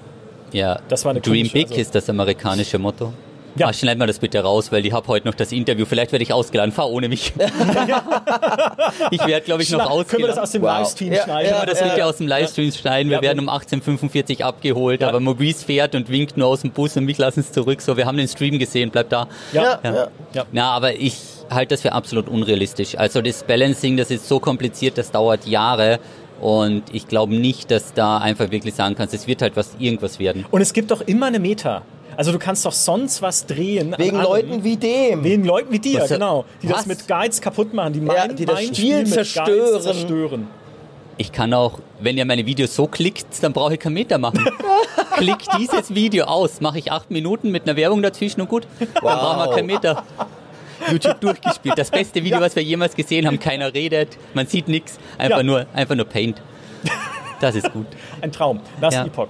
B: Ja,
A: Das war eine
B: Dream Big
A: also-
B: ist das amerikanische Motto.
A: Ja.
B: Ah, schneid mal das bitte raus, weil ich habe heute noch das Interview. Vielleicht werde ich ausgeladen. Fahr ohne mich. [laughs] ich werde, glaube ich, noch
A: Schna-
B: ausgeladen.
A: Können wir das aus dem
C: Wow.
A: Livestream
C: Ja,
A: schneiden?
C: ja,
B: Aber das wird ja aus dem Livestream schneiden. Wir
A: Ja.
B: werden um 18.45 abgeholt,
A: Ja.
B: aber Maurice fährt und winkt nur aus dem Bus und mich lassen es zurück. So, wir haben den Stream gesehen, bleibt da.
A: Ja.
C: Ja,
B: Ja.
C: ja.
B: Na, aber ich halte das für absolut unrealistisch. Also das Balancing, das ist so kompliziert, das dauert Jahre. Und ich glaube nicht, dass da einfach wirklich sagen kannst, es wird halt was irgendwas werden.
A: Und es gibt doch immer eine Meta. Also du kannst doch sonst was drehen.
C: Wegen. Leuten wie dem.
A: Wegen Leuten wie dir,
B: Was-
A: genau. Die das
B: was?
A: mit Guides kaputt machen, die mein,
C: Ja, die das
A: mein
C: Spiel
A: mit
C: zerstören.
A: Zerstören.
B: Ich kann auch, wenn ihr meine Videos so klickt, dann brauche ich keinen Meter machen. [laughs] Klick dieses Video aus, mache ich acht Minuten mit einer Werbung dazwischen und gut, dann brauchen wir keinen Meter. YouTube durchgespielt. Das beste Video, was wir jemals gesehen haben. Keiner redet, man sieht nichts, einfach
A: Ja.
B: nur, einfach nur Paint. Das ist gut.
A: Ein Traum. Last
B: Ja.
A: Epoch.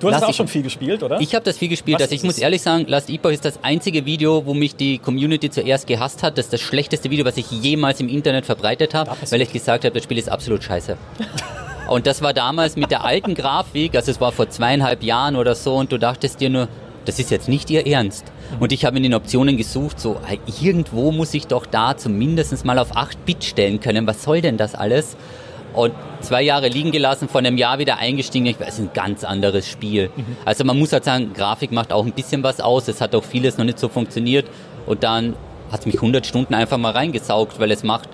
A: Du hast
B: Last
A: auch
B: Epoch.
A: schon viel gespielt, oder?
B: Ich habe das viel gespielt.
A: Was
B: Also ich muss ehrlich sagen, Last Epoch ist das einzige Video, wo mich die Community zuerst gehasst hat. Das ist das schlechteste Video, was ich jemals im Internet verbreitet habe, weil ich gesagt habe, das Spiel ist absolut scheiße. [laughs] Und das war damals mit der alten Grafik, also es war vor zweieinhalb Jahren oder so, und du dachtest dir nur, das ist jetzt nicht ihr Ernst. Und ich habe in den Optionen gesucht, so hey, irgendwo muss ich doch da zumindest mal auf 8 Bit stellen können. Was soll denn das alles? Und zwei Jahre liegen gelassen, vor einem Jahr wieder eingestiegen. Ich weiß, es ist ein ganz anderes Spiel. Also man muss halt sagen, Grafik macht auch ein bisschen was aus. Es hat auch vieles noch nicht so funktioniert. Und dann hat es mich 100 Stunden einfach mal reingesaugt, weil es macht,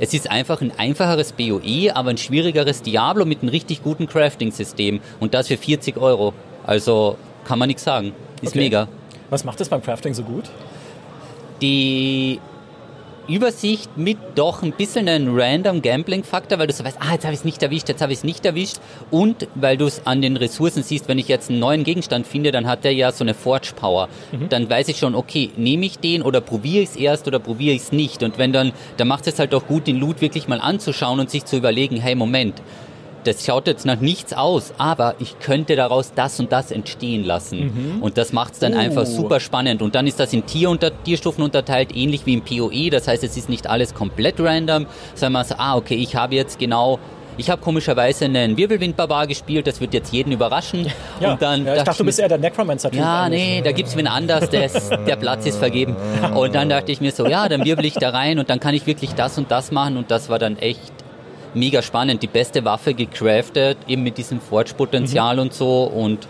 B: es ist einfach ein einfacheres BOE, aber ein schwierigeres Diablo mit einem richtig guten Crafting-System. Und das für 40 Euro. Also kann man nichts sagen. Ist
A: Okay.
B: mega.
A: Was macht das beim Crafting so gut?
B: die Übersicht mit doch ein bisschen einen random Gambling-Faktor, weil du so weißt, ah, jetzt habe ich es nicht erwischt, jetzt habe ich es nicht erwischt. Und weil du es an den Ressourcen siehst, wenn ich jetzt einen neuen Gegenstand finde, dann hat der ja so eine Forge-Power. Dann weiß ich schon, okay, nehme ich den oder probiere ich es erst oder probiere ich es nicht. Und wenn dann, dann macht es halt auch gut, den Loot wirklich mal anzuschauen und sich zu überlegen, hey, Moment, das schaut jetzt nach nichts aus, aber ich könnte daraus das und das entstehen lassen. Und das macht es dann
A: Uh.
B: einfach super spannend. Und dann ist das in Tier unter, Tierstufen unterteilt, ähnlich wie im PoE. Das heißt, es ist nicht alles komplett random, sondern man sagt, ah, okay, ich habe jetzt genau... Ich habe komischerweise einen Wirbelwind-Barbar gespielt, das wird jetzt jeden überraschen. [laughs]
A: Ja,
B: und dann
A: ja ich dachte, du bist eher der Necromancer-Typ.
B: ja,
A: eigentlich.
B: nee, da gibt's wen anders, der, ist, der Platz ist vergeben. Und dann dachte ich mir so, ja, dann wirbel ich da rein und dann kann ich wirklich das und das machen und das war dann echt mega spannend. Die beste Waffe gecraftet, eben mit diesem Forge-Potenzial und so und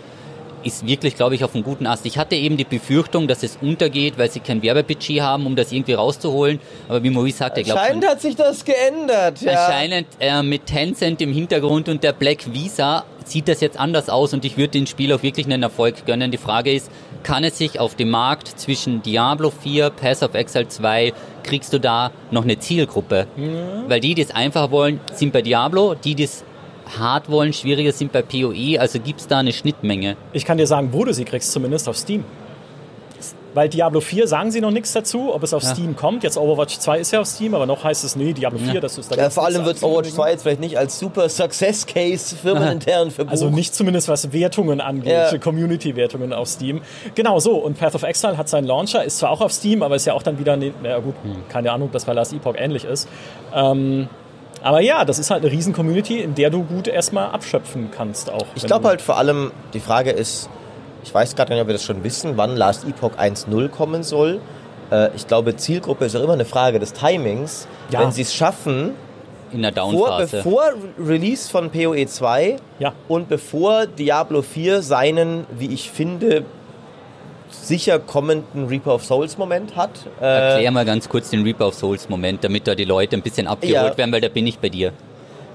B: ist wirklich, glaube ich, auf einem guten Ast. Ich hatte eben die Befürchtung, dass es untergeht, weil sie kein Werbebudget haben, um das irgendwie rauszuholen. Aber wie Maurice sagte, ich glaube,
C: Anscheinend hat sich das geändert. Ja.
B: Anscheinend äh, mit Tencent im Hintergrund und der Black Visa sieht das jetzt anders aus und ich würde dem Spiel auch wirklich einen Erfolg gönnen. Die Frage ist, kann es sich auf dem Markt zwischen Diablo 4, Pass of Exile 2, kriegst du da noch eine Zielgruppe? Weil die, die es einfach wollen, sind bei Diablo, die, die es hart wollen, schwieriger sind bei PoE, also gibt es da eine Schnittmenge.
A: Ich kann dir sagen, wo du sie kriegst, zumindest auf Steam. Weil Diablo 4 sagen sie noch nichts dazu, ob es auf
B: Ja.
A: Steam kommt. Jetzt Overwatch 2 ist ja auf Steam, aber noch heißt es, nee, Diablo 4,
B: Ja.
A: das ist da
C: Ja, vor allem wird Overwatch
A: anzukündigen.
C: 2 jetzt vielleicht nicht als super Success Case firmenintern verbucht.
A: Also nicht zumindest was Wertungen angeht,
C: Ja.
A: Community-Wertungen auf Steam. Genau so, und Path of Exile hat seinen Launcher, ist zwar auch auf Steam, aber ist ja auch dann wieder, ne, naja gut, keine Ahnung, ob das bei Last Epoch ähnlich ist. Ähm, aber ja, das ist halt eine riesen Community, in der du gut erstmal abschöpfen kannst auch.
C: Ich glaube halt vor allem, die Frage ist, ich weiß gerade nicht, ob wir das schon wissen, wann Last Epoch 1.0 kommen soll. Äh, Ich glaube, Zielgruppe ist auch immer eine Frage des Timings.
A: Ja.
C: Wenn sie es schaffen,
B: In der
C: vor,
B: Downphase.
C: bevor Release von PoE 2
A: Ja.
C: und bevor Diablo 4 seinen, wie ich finde, sicher kommenden Reaper of Souls Moment hat. Äh,
B: Erklär mal ganz kurz den Reaper of Souls Moment, damit da die Leute ein bisschen abgeholt
C: Ja.
B: werden, weil da bin ich bei dir.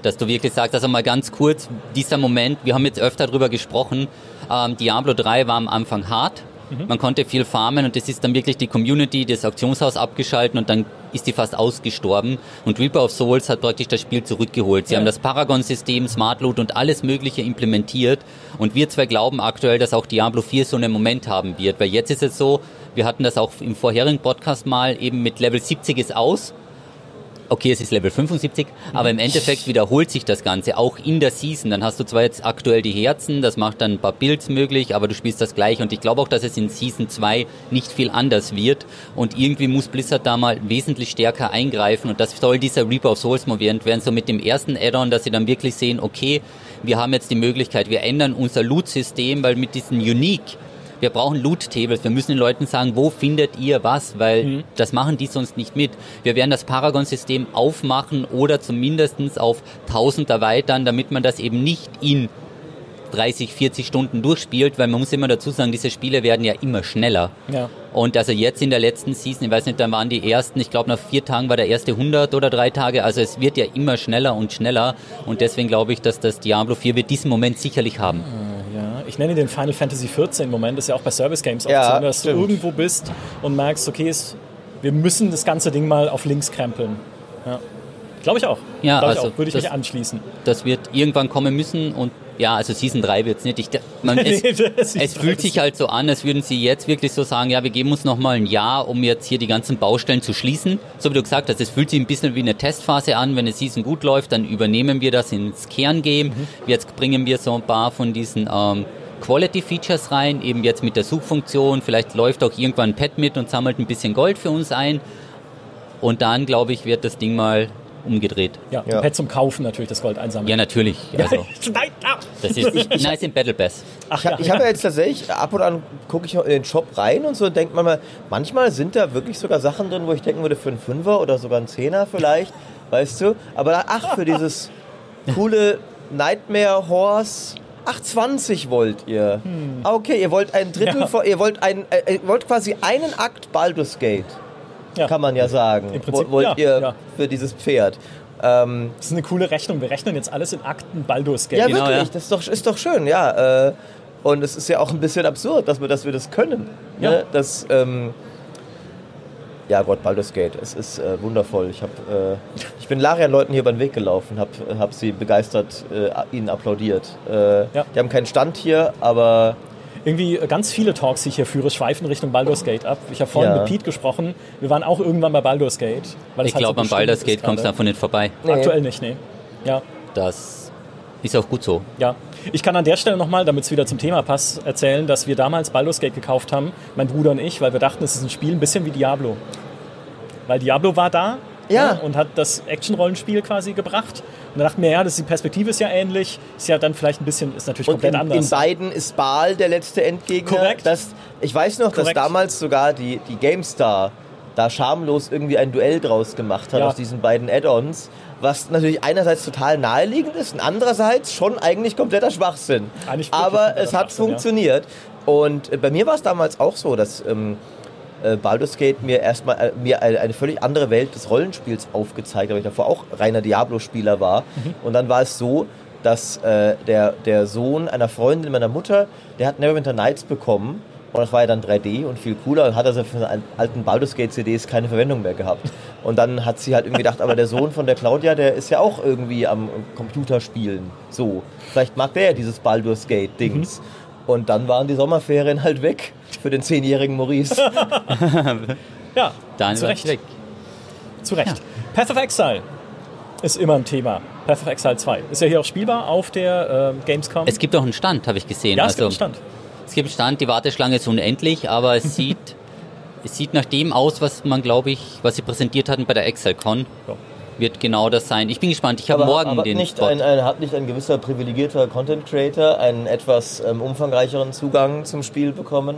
B: Dass du wirklich sagst, also mal ganz kurz, dieser Moment, wir haben jetzt öfter drüber gesprochen, ähm, Diablo 3 war am Anfang hart, man konnte viel farmen und es ist dann wirklich die Community, das Auktionshaus abgeschalten und dann ist die fast ausgestorben. Und Reaper of Souls hat praktisch das Spiel zurückgeholt. Sie
A: Ja.
B: haben das Paragon-System, Smart Loot und alles mögliche implementiert. Und wir zwei glauben aktuell, dass auch Diablo 4 so einen Moment haben wird, weil jetzt ist es so, wir hatten das auch im vorherigen Podcast mal, eben mit Level 70 ist aus okay, es ist Level 75, aber im Endeffekt wiederholt sich das Ganze auch in der Season. Dann hast du zwar jetzt aktuell die Herzen, das macht dann ein paar Builds möglich, aber du spielst das gleich und ich glaube auch, dass es in Season 2 nicht viel anders wird. Und irgendwie muss Blizzard da mal wesentlich stärker eingreifen. Und das soll dieser Reaper of Souls Moment werden, so mit dem ersten Add-on, dass sie dann wirklich sehen, okay, wir haben jetzt die Möglichkeit, wir ändern unser Loot-System, weil mit diesem Unique Wir brauchen Loot-Tables. Wir müssen den Leuten sagen, wo findet ihr was, weil
A: Mhm.
B: das machen die sonst nicht mit. Wir werden das Paragon-System aufmachen oder zumindest auf 1000 erweitern, damit man das eben nicht in 30, 40 Stunden durchspielt, weil man muss immer dazu sagen, diese Spiele werden ja immer schneller.
A: Ja.
B: Und also jetzt in der letzten Season, ich weiß nicht, dann waren die ersten, ich glaube nach vier Tagen war der erste 100 oder drei Tage, also es wird ja immer schneller und schneller und deswegen glaube ich, dass das Diablo 4 wird diesen Moment sicherlich haben.
A: Ja, ich nenne den Final Fantasy 14 Moment, das ist ja auch bei Service Games oft
C: Ja,
A: so, dass
C: stimmt.
A: du irgendwo bist und merkst, okay, es, wir müssen das ganze Ding mal auf links krempeln. Ja. Glaube ich auch.
B: Ja,
A: Glaube ich
B: also
A: auch. Würde ich
B: das-
A: mich anschließen.
B: Das wird irgendwann kommen müssen und ja, also Season 3 wird's nicht. Ich, man, es, [laughs] es fühlt sich halt so an, als würden sie jetzt wirklich so sagen, ja, wir geben uns noch mal ein Jahr, um jetzt hier die ganzen Baustellen zu schließen. So wie du gesagt hast, es fühlt sich ein bisschen wie eine Testphase an. Wenn eine Season gut läuft, dann übernehmen wir das ins Kerngame.
A: Mhm.
B: Jetzt bringen wir so ein paar von diesen ähm, Quality Features rein, eben jetzt mit der Suchfunktion. Vielleicht läuft auch irgendwann ein Pad mit und sammelt ein bisschen Gold für uns ein. Und dann, glaube ich, wird das Ding mal umgedreht.
A: Ja,
C: Ja.
A: ja. Pad zum Kaufen natürlich das Gold einsammeln.
B: Ja, natürlich. [laughs] Also, das ist nice in Battle Pass.
A: Ach,
C: Ich, hab- ich habe ja [laughs] jetzt tatsächlich, ab und an gucke ich in den Shop rein und so und denkt man mal, manchmal sind da wirklich sogar Sachen drin, wo ich denken würde, für einen Fünfer oder sogar einen Zehner vielleicht, weißt du? Aber da, ach, für dieses [laughs] coole Nightmare Horse, ach, 20 wollt ihr. Ah, okay, ihr wollt ein Drittel,
A: Ja.
C: von, ihr wollt ein, äh, ihr wollt quasi einen Akt Baldur's Gate,
A: Ja.
C: kann man ja sagen,
A: Im Prinzip,
C: Wo- wollt
A: ja,
C: ihr
A: ja.
C: für dieses Pferd. Ähm,
A: Das ist eine coole Rechnung. Wir rechnen jetzt alles in Akten Baldur's Gate.
C: Ja,
B: Genau,
C: wirklich,
B: ja.
C: das ist doch, ist doch schön, ja. Äh, und es ist ja auch ein bisschen absurd, dass wir, dass wir das können.
A: Ja.
C: Ne? Das, ähm, ja Gott, Baldur's Gate, es ist äh, wundervoll. Ich, hab, äh, ich bin Larian Leuten hier über den Weg gelaufen, habe hab sie begeistert äh, ihnen applaudiert. Äh,
A: Ja.
C: Die haben keinen Stand hier, aber
A: Irgendwie äh, ganz viele Talks, die ich hier führe, schweifen Richtung Baldur's Gate ab. Ich habe vorhin
C: Ja.
A: mit Pete gesprochen. Wir waren auch irgendwann bei Baldur's Gate.
B: Ich
A: halt
B: glaube,
A: so
B: am Baldur's Gate kommst du davon nicht vorbei.
C: Nee.
A: Aktuell nicht, nee. Ja,
B: Das ist auch gut so.
A: ja. Ich kann an der Stelle nochmal, damit es wieder zum Thema passt, erzählen, dass wir damals Baldur's Gate gekauft haben, mein Bruder und ich, weil wir dachten, es ist ein Spiel ein bisschen wie Diablo. Weil Diablo war da
C: Ja.
A: ne, und hat das Action-Rollenspiel quasi gebracht. Und dann dachten wir, ja, das, die Perspektive ist ja ähnlich, ist ja dann vielleicht ein bisschen, ist natürlich
C: und
A: komplett
C: in,
A: anders.
C: in beiden ist Baal der letzte Endgegner.
A: Korrekt.
C: Das, ich weiß noch, dass
A: Korrekt.
C: damals sogar die, die GameStar da schamlos irgendwie ein Duell draus gemacht hat
A: Ja.
C: aus diesen beiden Add-ons. Was natürlich einerseits total naheliegend ist und andererseits schon eigentlich kompletter Schwachsinn.
A: Eigentlich
C: Aber es hat
A: Schwachsinn, ja.
C: funktioniert. Und äh, bei mir war es damals auch so, dass ähm, äh, Baldur's Gate mir erstmal äh, mir eine, eine völlig andere Welt des Rollenspiels aufgezeigt hat, weil ich davor auch reiner Diablo-Spieler war.
A: Mhm.
C: Und dann war es so, dass äh, der, der Sohn einer Freundin meiner Mutter, der hat Neverwinter Nights bekommen. Und das war ja dann 3D und viel cooler und hat also für seine alten Baldur's Gate CDs keine Verwendung mehr gehabt. Und dann hat sie halt irgendwie gedacht, aber der Sohn von der Claudia, der ist ja auch irgendwie am Computerspielen. So. Vielleicht mag der ja dieses Baldur's Gate Dings. Und dann waren die Sommerferien halt weg für den zehnjährigen Maurice. [laughs]
A: ja,
B: Dann
A: zu
B: war
A: Recht.
B: es weg.
A: Zu Recht. Path of Exile ist immer ein Thema. Path of Exile 2. Ist ja hier auch spielbar auf der äh, Gamescom.
B: Es gibt auch einen Stand, habe ich gesehen.
A: ja, es
B: also,
A: gibt einen Stand.
B: Es gibt Stand, die Warteschlange ist unendlich, aber es [laughs] sieht, es sieht nach dem aus, was man, glaube ich, was sie präsentiert hatten bei der ExcelCon.
A: Ja.
B: Wird genau das sein. Ich bin gespannt. Ich habe morgen
C: aber
B: den
C: nicht
B: Spot.
C: ein, ein, hat nicht ein gewisser privilegierter Content Creator einen etwas ähm, umfangreicheren Zugang zum Spiel bekommen?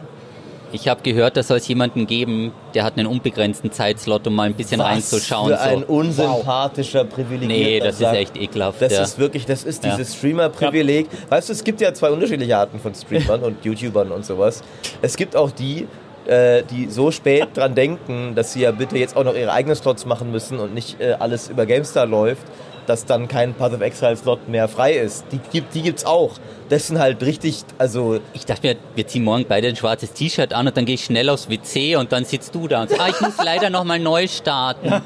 B: Ich habe gehört, da soll es jemanden geben, der hat einen unbegrenzten Zeitslot, um mal ein bisschen reinzuschauen.
C: für ein
B: So.
C: unsympathischer privilegierter
B: Nee, das ist
C: Sack.
B: echt ekelhaft.
C: Das
B: ja.
C: ist wirklich, das ist
B: Ja.
C: dieses Streamer-Privileg. Weißt du, es gibt ja zwei unterschiedliche Arten von Streamern und YouTubern und sowas. Es gibt auch die, äh, die so spät dran denken, dass sie ja bitte jetzt auch noch ihre eigenen Slots machen müssen und nicht äh, alles über GameStar läuft, dass dann kein Path of Exile Slot mehr frei ist. Die, gibt, die gibt's auch. Das sind halt richtig, also
B: Ich dachte mir, wir ziehen morgen beide ein schwarzes T-Shirt an und dann gehe ich schnell aufs WC und dann sitzt du da und sagst, ah, ich muss leider noch mal neu starten. [laughs]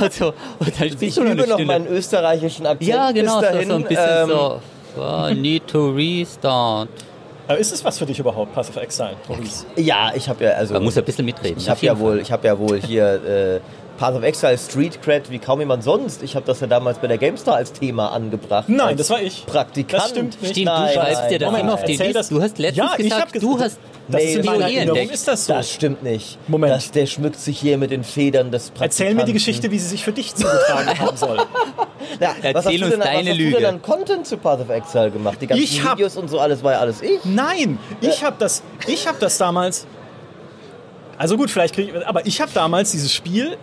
B: Also, und dann
C: ich übe noch
B: Stunde.
C: meinen österreichischen Akzent
B: Ja, genau,
C: bis
B: so,
C: dahin.
B: so ein bisschen
C: ähm,
B: so. Oh, need to restart.
A: Aber ist es was für dich überhaupt, Path of Exile, Maurice?
C: Ja, ich habe ja, also...
B: Man muss ein bisschen mitreden.
C: Ich habe ja wohl,
B: Fall.
C: ich habe ja wohl hier äh, Path of Exile Street Cred wie kaum jemand sonst. Ich habe das ja damals bei der GameStar als Thema angebracht.
A: Nein, das war ich.
C: Praktikant.
A: Das stimmt nicht.
B: Stimmt,
C: Nein,
B: du schreibst dir das immer auf die
A: erzähl
B: Liste.
A: das-
B: Du hast letztens
A: Ja, ich
B: gesagt,
A: hab ges-
B: du hast
A: Das
C: Nee.
A: Erinnerung
B: entdeckt.
A: ist das so.
C: Das stimmt nicht.
A: Moment.
C: Das, der schmückt sich hier mit den Federn des Praktikanten.
A: Erzähl mir die Geschichte, wie sie sich für dich zugetragen haben [laughs] soll.
C: Ja, was hast
B: Erzähl uns
C: denn, was
B: deine
C: hast
B: Lüge.
C: du denn an Content zu Path of Exile gemacht? Die ganzen
A: Ich hab-
C: Videos und so alles war ja alles ich.
A: Nein, ich habe das, ich habe das damals. Also gut, vielleicht kriege ich, aber ich habe damals dieses Spiel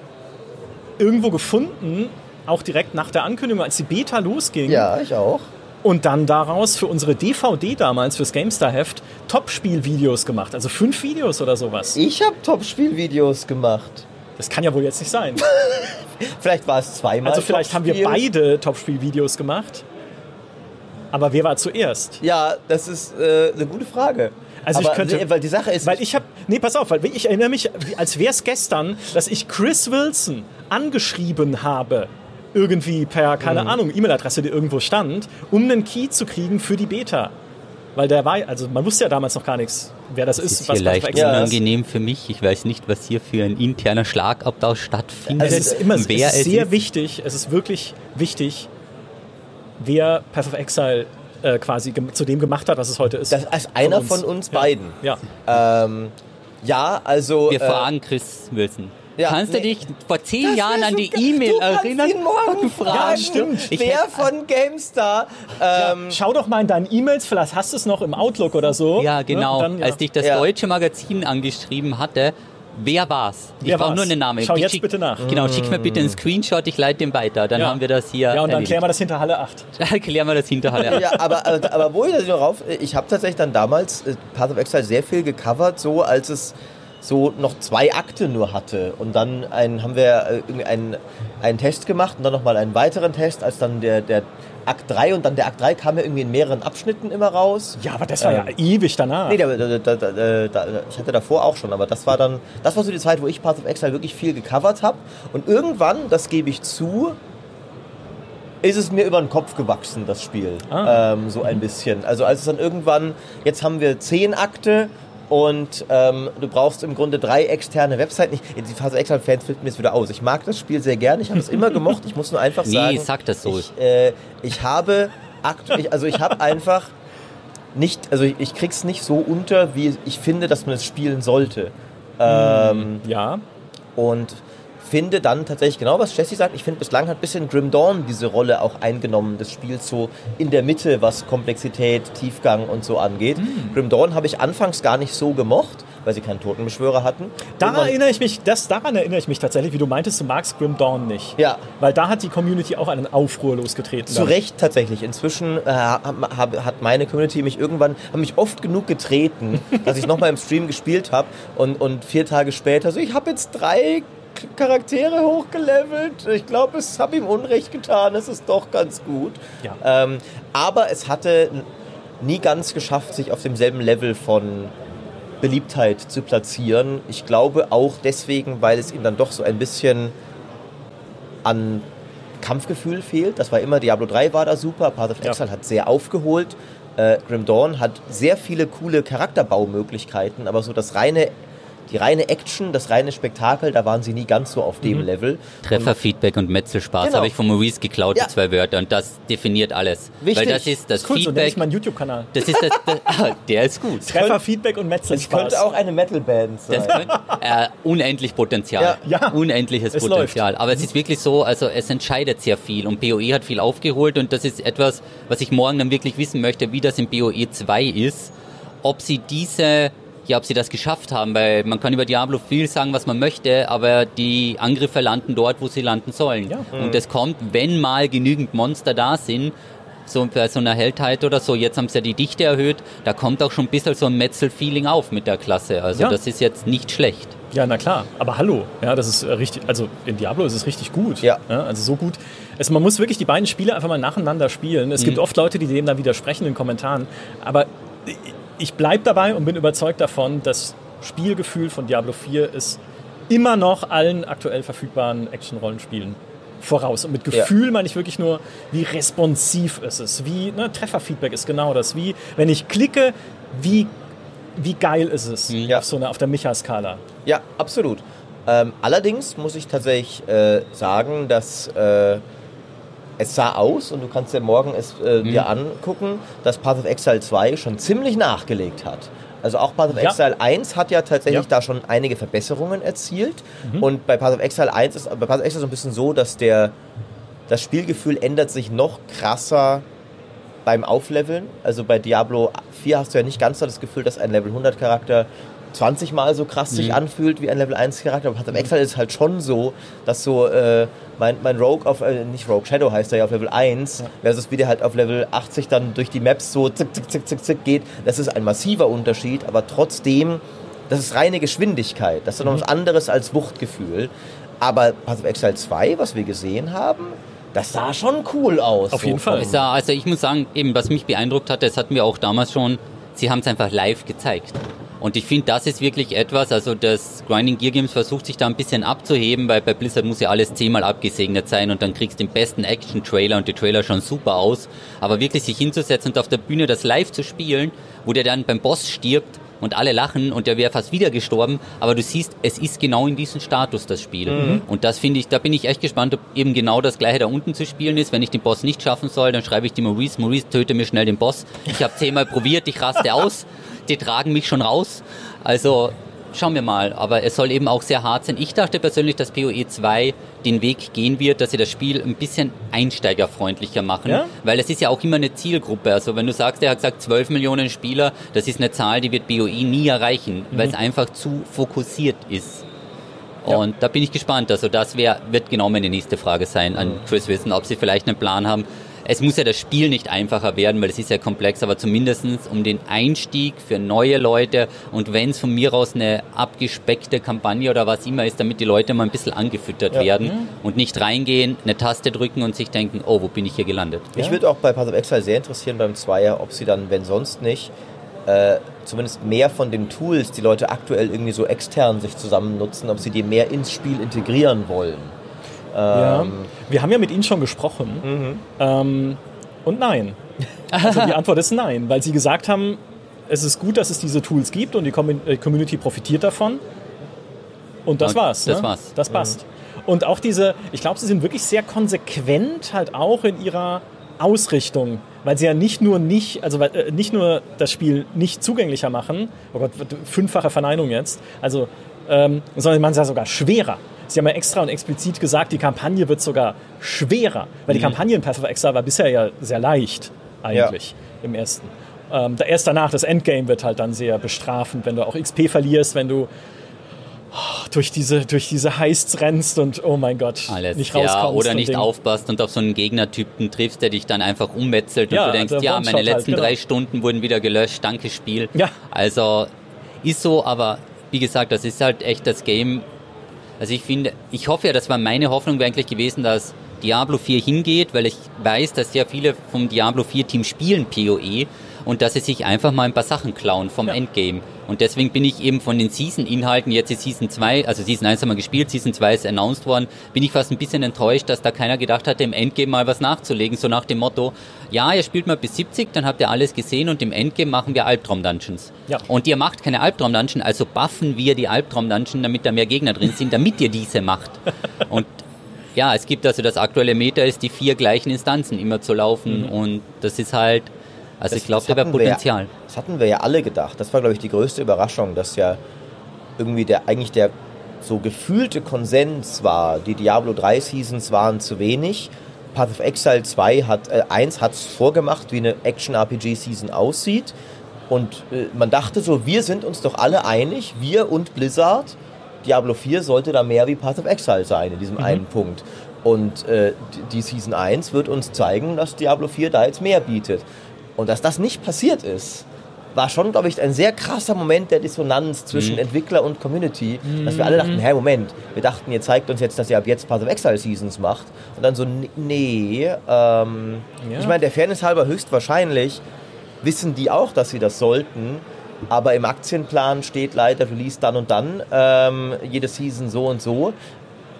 A: irgendwo gefunden, auch direkt nach der Ankündigung, als die Beta losging.
C: Ja, ich auch.
A: Und dann daraus für unsere DVD damals, fürs GameStar-Heft, Top-Spiel-Videos gemacht. Also fünf Videos oder sowas.
C: Ich habe Top-Spiel-Videos gemacht.
A: Das kann ja wohl jetzt nicht sein. [laughs]
C: Vielleicht war es zweimal.
A: Also vielleicht haben wir beide Top-Spiel-Videos gemacht. Aber wer war zuerst?
C: Ja, das ist äh, eine gute Frage.
A: Also ich
C: Aber,
A: könnte-
C: nee, weil die Sache ist,
A: Weil ich habe, nee, pass auf, weil ich erinnere mich, als wäre es gestern, dass ich Chris Wilson angeschrieben habe, irgendwie per, keine
C: Mhm.
A: Ahnung, E-Mail-Adresse, die irgendwo stand, um einen Key zu kriegen für die Beta. Weil der war, also man wusste ja damals noch gar nichts, wer das,
B: Das
A: ist,
B: ist hier leicht
A: Path of
C: Ja,
A: Exile
C: das-
B: unangenehm für mich. Ich weiß nicht, was hier für ein interner Schlagabtausch stattfindet.
A: Es ist immer es ist sehr
B: ist.
A: wichtig, es ist wirklich wichtig, wer Path of Exile äh, quasi zu dem gemacht hat, was es heute ist.
C: das ist einer
A: uns.
C: von uns
A: Ja.
C: beiden.
A: Ja.
C: Ähm, ja, also.
B: Wir
C: äh,
B: fragen Chris Wilson.
C: ja,
B: Kannst du
C: nee.
B: dich vor zehn
C: Das
B: Jahren an die E-Mail
C: du kannst
B: erinnern?
C: Ihn morgen fragen,
B: fragen?
A: stimmt.
B: Ich
C: wer
B: hätte-
C: von GameStar. Ähm,
A: Schau doch mal in deinen E-Mails, vielleicht hast du es noch im Outlook oder so.
B: Ja,
A: Ne?
B: genau.
A: Dann, ja.
B: Als dich das
C: Ja.
B: deutsche Magazin angeschrieben hatte, wer war's? Ich brauche nur einen Namen.
A: Schau
B: Ich
A: jetzt
B: schick-
A: bitte nach.
B: Genau, schick mir bitte einen Screenshot, ich leite den weiter. Dann
A: Ja.
B: haben wir das hier.
A: Ja, und dann
B: erledigt.
A: klären wir das hinter Halle 8. [laughs]
B: klären wir das hinterher.
C: ja, aber, aber, aber wo ich das noch rauf, ich habe tatsächlich dann damals äh, Path of Exile sehr viel gecovert, so als es so noch zwei Akte nur hatte. Und dann ein, haben wir äh, einen, einen Test gemacht und dann nochmal einen weiteren Test, als dann der, der Akt 3 und dann der Akt 3 kam ja irgendwie in mehreren Abschnitten immer raus.
A: Ja, aber das war ja ewig danach.
C: Nee, da, da, da, da, da, ich hatte davor auch schon, aber das war dann, das war so die Zeit, wo ich Path of Exile wirklich viel gecovert habe. Und irgendwann, das gebe ich zu, ist es mir über den Kopf gewachsen, das Spiel.
A: Ah.
C: Ähm, so ein bisschen. Also als es dann irgendwann, jetzt haben wir zehn Akte und ähm, du brauchst im Grunde drei externe Webseiten. Ich, die Path of Exile-Fans flippen mir jetzt wieder aus. Ich mag das Spiel sehr gern, ich habe es immer gemocht. Ich muss nur einfach
B: Nee,
C: sagen,
B: sag das so.
C: ich, äh, ich habe, akt, ich, also ich habe [laughs] einfach nicht, also ich, ich krieg's nicht so unter, wie ich finde, dass man es spielen sollte. Ähm,
A: Ja.
C: und finde dann tatsächlich genau, was Jesse sagt. Ich finde, bislang hat ein bisschen Grim Dawn diese Rolle auch eingenommen des Spiels so in der Mitte, was Komplexität, Tiefgang und so angeht. Grim Dawn habe ich anfangs gar nicht so gemocht, weil sie keinen Totenbeschwörer hatten.
A: Daran erinnere ich mich, das, daran erinnere ich mich tatsächlich, wie du meintest, du magst Grim Dawn nicht.
C: Ja.
A: Weil da hat die Community auch einen Aufruhr losgetreten.
C: Zu Recht tatsächlich. Inzwischen äh, hab, hat meine Community mich irgendwann, haben mich oft genug getreten, [laughs] dass ich nochmal im Stream gespielt habe und, und vier Tage später so, ich habe jetzt drei Charaktere hochgelevelt. Ich glaube, es habe ihm Unrecht getan. Es ist doch ganz gut.
A: Ja.
C: Ähm, aber es hatte nie ganz geschafft, sich auf demselben Level von Beliebtheit zu platzieren. Ich glaube auch deswegen, weil es ihm dann doch so ein bisschen an Kampfgefühl fehlt. Das war immer, Diablo 3 war da super, Path of
A: Ja.
C: Exile hat sehr aufgeholt. Äh, Grim Dawn hat sehr viele coole Charakterbaumöglichkeiten, aber so das reine, die reine Action, das reine Spektakel, da waren sie nie ganz so auf
A: Mhm.
C: dem Level.
B: Trefferfeedback und Metzelspaß
C: Genau.
B: habe ich von Maurice geklaut,
C: Ja.
B: die zwei Wörter. Und das definiert alles.
C: Wichtig.
B: Weil das ist das
A: Cool, so
B: Feedback.
A: ich meinen YouTube-Kanal.
B: das ist das, [laughs] das ah, [laughs] der ist gut.
A: Treffer, Feedback und Metzelspaß.
C: könnte auch eine Metalband sein.
B: Das könnte, äh, unendlich Potenzial.
C: Ja.
A: Ja.
B: Unendliches
A: Es
B: Potenzial. Aber es ist wirklich so, also es entscheidet sehr viel und BOE hat viel aufgeholt und das ist etwas, was ich morgen dann wirklich wissen möchte, wie das in BOE 2 ist. Ob sie diese, ja, ob sie das geschafft haben, weil man kann über Diablo viel sagen, was man möchte, aber die Angriffe landen dort, wo sie landen sollen.
A: Ja.
B: Und es kommt, wenn mal genügend Monster da sind, so bei so einer Heldheit oder so, jetzt haben sie ja die Dichte erhöht, da kommt auch schon ein bisschen so ein Metzel-Feeling auf mit der Klasse. Also
A: Ja.
B: das ist jetzt nicht schlecht.
A: Ja, na klar. Aber hallo, ja, das ist äh, richtig, also in Diablo ist es richtig gut.
C: Ja.
A: also so gut. Es, man muss wirklich die beiden Spiele einfach mal nacheinander spielen. Es
C: Mhm.
A: gibt oft Leute, die dem dann widersprechen in den Kommentaren. Aber ich- bleibe dabei und bin überzeugt davon, das Spielgefühl von Diablo 4 ist immer noch allen aktuell verfügbaren Action-Rollenspielen voraus. Und mit
C: Ja.
A: Gefühl meine ich wirklich nur, wie responsiv ist es, wie ne, Trefferfeedback ist genau das, wie wenn ich klicke, wie, wie geil ist es
C: Ja.
A: auf so einer auf der Micha-Skala.
C: Ja, absolut. Ähm, allerdings muss ich tatsächlich äh, sagen, dass äh, es sah aus, und du kannst ja morgen es äh,
A: Mhm.
C: dir angucken, dass Path of Exile 2 schon ziemlich nachgelegt hat. Also auch Path of
A: Ja.
C: Exile 1 hat ja tatsächlich
A: Ja.
C: da schon einige Verbesserungen erzielt.
A: Mhm.
C: Und bei Path of Exile 1 ist bei Path of Exile so ein bisschen so, dass der, das Spielgefühl ändert sich noch krasser beim Aufleveln. Also bei Diablo 4 hast du ja nicht ganz so das Gefühl, dass ein Level 100 Charakter 20 Mal so krass sich anfühlt wie ein Level 1 Charakter. Aber Path of Exile ist halt schon so, dass so äh, mein, mein Rogue auf, äh, nicht Rogue, Shadow heißt er ja auf Level 1, versus wie der halt auf Level 80 dann durch die Maps so zick, zick, zick, zick, zick geht. Das ist ein massiver Unterschied, aber trotzdem, das ist reine Geschwindigkeit. Das ist noch was anderes als Wuchtgefühl. Aber Path of Exile 2, was wir gesehen haben, das sah schon cool aus.
A: Auf jeden Fall.
B: Sah, also ich muss sagen, eben was mich beeindruckt hat, das hatten wir auch damals schon, sie haben es einfach live gezeigt. Und ich finde, das ist wirklich etwas, also das Grinding Gear Games versucht sich da ein bisschen abzuheben, weil bei Blizzard muss ja alles zehnmal abgesegnet sein und dann kriegst du den besten Action-Trailer und die Trailer schauen super aus. Aber wirklich sich hinzusetzen und auf der Bühne das live zu spielen, wo der dann beim Boss stirbt und alle lachen und der wäre fast wieder gestorben, aber du siehst, es ist genau in diesem Status das Spiel. Und das finde ich, da bin ich echt gespannt, ob eben genau das gleiche da unten zu spielen ist. Wenn ich den Boss nicht schaffen soll, dann schreibe ich die Maurice, Maurice, töte mir schnell den Boss. Ich habe zehnmal probiert, ich raste aus, [laughs] die tragen mich schon raus. Also schauen wir mal, aber es soll eben auch sehr hart sein. Ich dachte persönlich, dass PoE 2 den Weg gehen wird, dass sie das Spiel ein bisschen einsteigerfreundlicher machen,
A: Ja?
B: weil es ist ja auch immer eine Zielgruppe. Also wenn du sagst, er hat gesagt 12 Millionen Spieler, das ist eine Zahl, die wird BOE nie erreichen, weil es einfach zu fokussiert ist. Und da bin ich gespannt. Also das wär, wird genau meine nächste Frage sein an Chris Wissen, ob sie vielleicht einen Plan haben. Es muss ja das Spiel nicht einfacher werden, weil es ist ja komplex, aber zumindestens um den Einstieg für neue Leute und wenn es von mir aus eine abgespeckte Kampagne oder was immer ist, damit die Leute mal ein bisschen angefüttert
C: Ja.
B: werden und nicht reingehen, eine Taste drücken und sich denken, oh, wo bin ich hier gelandet?
C: Mich würde auch bei Path of Exile sehr interessieren beim Zweier, ob sie dann, wenn sonst nicht, äh, zumindest mehr von den Tools, die Leute aktuell irgendwie so extern sich zusammen nutzen, ob sie die mehr ins Spiel integrieren wollen.
A: Ja.
C: Ähm,
A: Wir haben ja mit Ihnen schon gesprochen. Ähm, und nein. Also die Antwort ist nein, weil Sie gesagt haben, es ist gut, dass es diese Tools gibt und die äh, Community profitiert davon. Und das
B: Und
A: war's.
B: das
A: ne?
B: war's.
A: Das passt. Und auch diese, ich glaube, Sie sind wirklich sehr konsequent halt auch in Ihrer Ausrichtung, weil Sie ja nicht nur nicht, also weil, äh, nicht nur das Spiel nicht zugänglicher machen, oh Gott, fünffache Verneinung jetzt, also, ähm, sondern man es ja sogar schwerer. Sie haben ja extra und explizit gesagt, die Kampagne wird sogar schwerer, weil die Kampagne in Path of Exile war bisher ja sehr leicht eigentlich im ersten. Ähm, erst danach, das Endgame wird halt dann sehr bestrafend, wenn du auch XP verlierst, wenn du oh, durch diese, durch diese Heists rennst und oh mein Gott,
B: Alles,
A: nicht
B: ja,
A: rauskommst.
B: oder
A: und
B: nicht
A: Ding.
B: aufpasst und auf so einen Gegnertypen triffst, der dich dann einfach ummetzelt
A: Ja,
B: und du denkst,
A: der
B: ja, meine
A: halt,
B: letzten
A: genau.
B: drei Stunden wurden wieder gelöscht, danke Spiel.
A: Ja.
B: Also ist so, aber wie gesagt, das ist halt echt das Game. Also ich finde, ich hoffe ja, das war meine Hoffnung eigentlich gewesen, dass Diablo 4 hingeht, weil ich weiß, dass sehr viele vom Diablo 4 Team spielen PoE und dass sie sich einfach mal ein paar Sachen klauen vom
A: Ja.
B: Endgame. Und deswegen bin ich eben von den Season-Inhalten, jetzt ist Season 2, also Season 1 haben wir gespielt, Season 2 ist announced worden, bin ich fast ein bisschen enttäuscht, dass da keiner gedacht hatte, im Endgame mal was nachzulegen, so nach dem Motto, ja, ihr spielt mal bis 70, dann habt ihr alles gesehen und im Endgame machen wir Albtraum-Dungeons.
A: Ja.
B: Und ihr macht keine Albtraum-Dungeon, also buffen wir die Albtraum-Dungeon, damit da mehr Gegner drin sind, damit ihr diese macht. [laughs] Und ja, es gibt also das aktuelle Meta ist, die vier gleichen Instanzen immer zu laufen und das ist halt, also
C: Das-
B: ich glaube,
C: das
B: da wäre
C: wir ja-
B: Potenzial.
C: Das hatten wir ja alle gedacht. Das war, glaube ich, die größte Überraschung, dass ja irgendwie der eigentlich der so gefühlte Konsens war, die Diablo 3 Seasons waren zu wenig. Path of Exile 2 hat, äh, 1 hat es vorgemacht, wie eine Action-RPG-Season aussieht. Und äh, man dachte so, wir sind uns doch alle einig, wir und Blizzard, Diablo 4 sollte da mehr wie Path of Exile sein in diesem einen Punkt. Und äh, die Season 1 wird uns zeigen, dass Diablo 4 da jetzt mehr bietet. Und dass das nicht passiert ist, war schon, glaube ich, ein sehr krasser Moment der Dissonanz zwischen Entwickler und Community, dass wir alle dachten, hä, Moment, wir dachten, ihr zeigt uns jetzt, dass ihr ab jetzt Path of Exile Seasons macht. Und dann so, nee, ähm,
A: Ja.
C: ich meine, der Fairness halber höchstwahrscheinlich wissen die auch, dass sie das sollten, aber im Aktienplan steht leider Release dann und dann, ähm, jede Season so und so.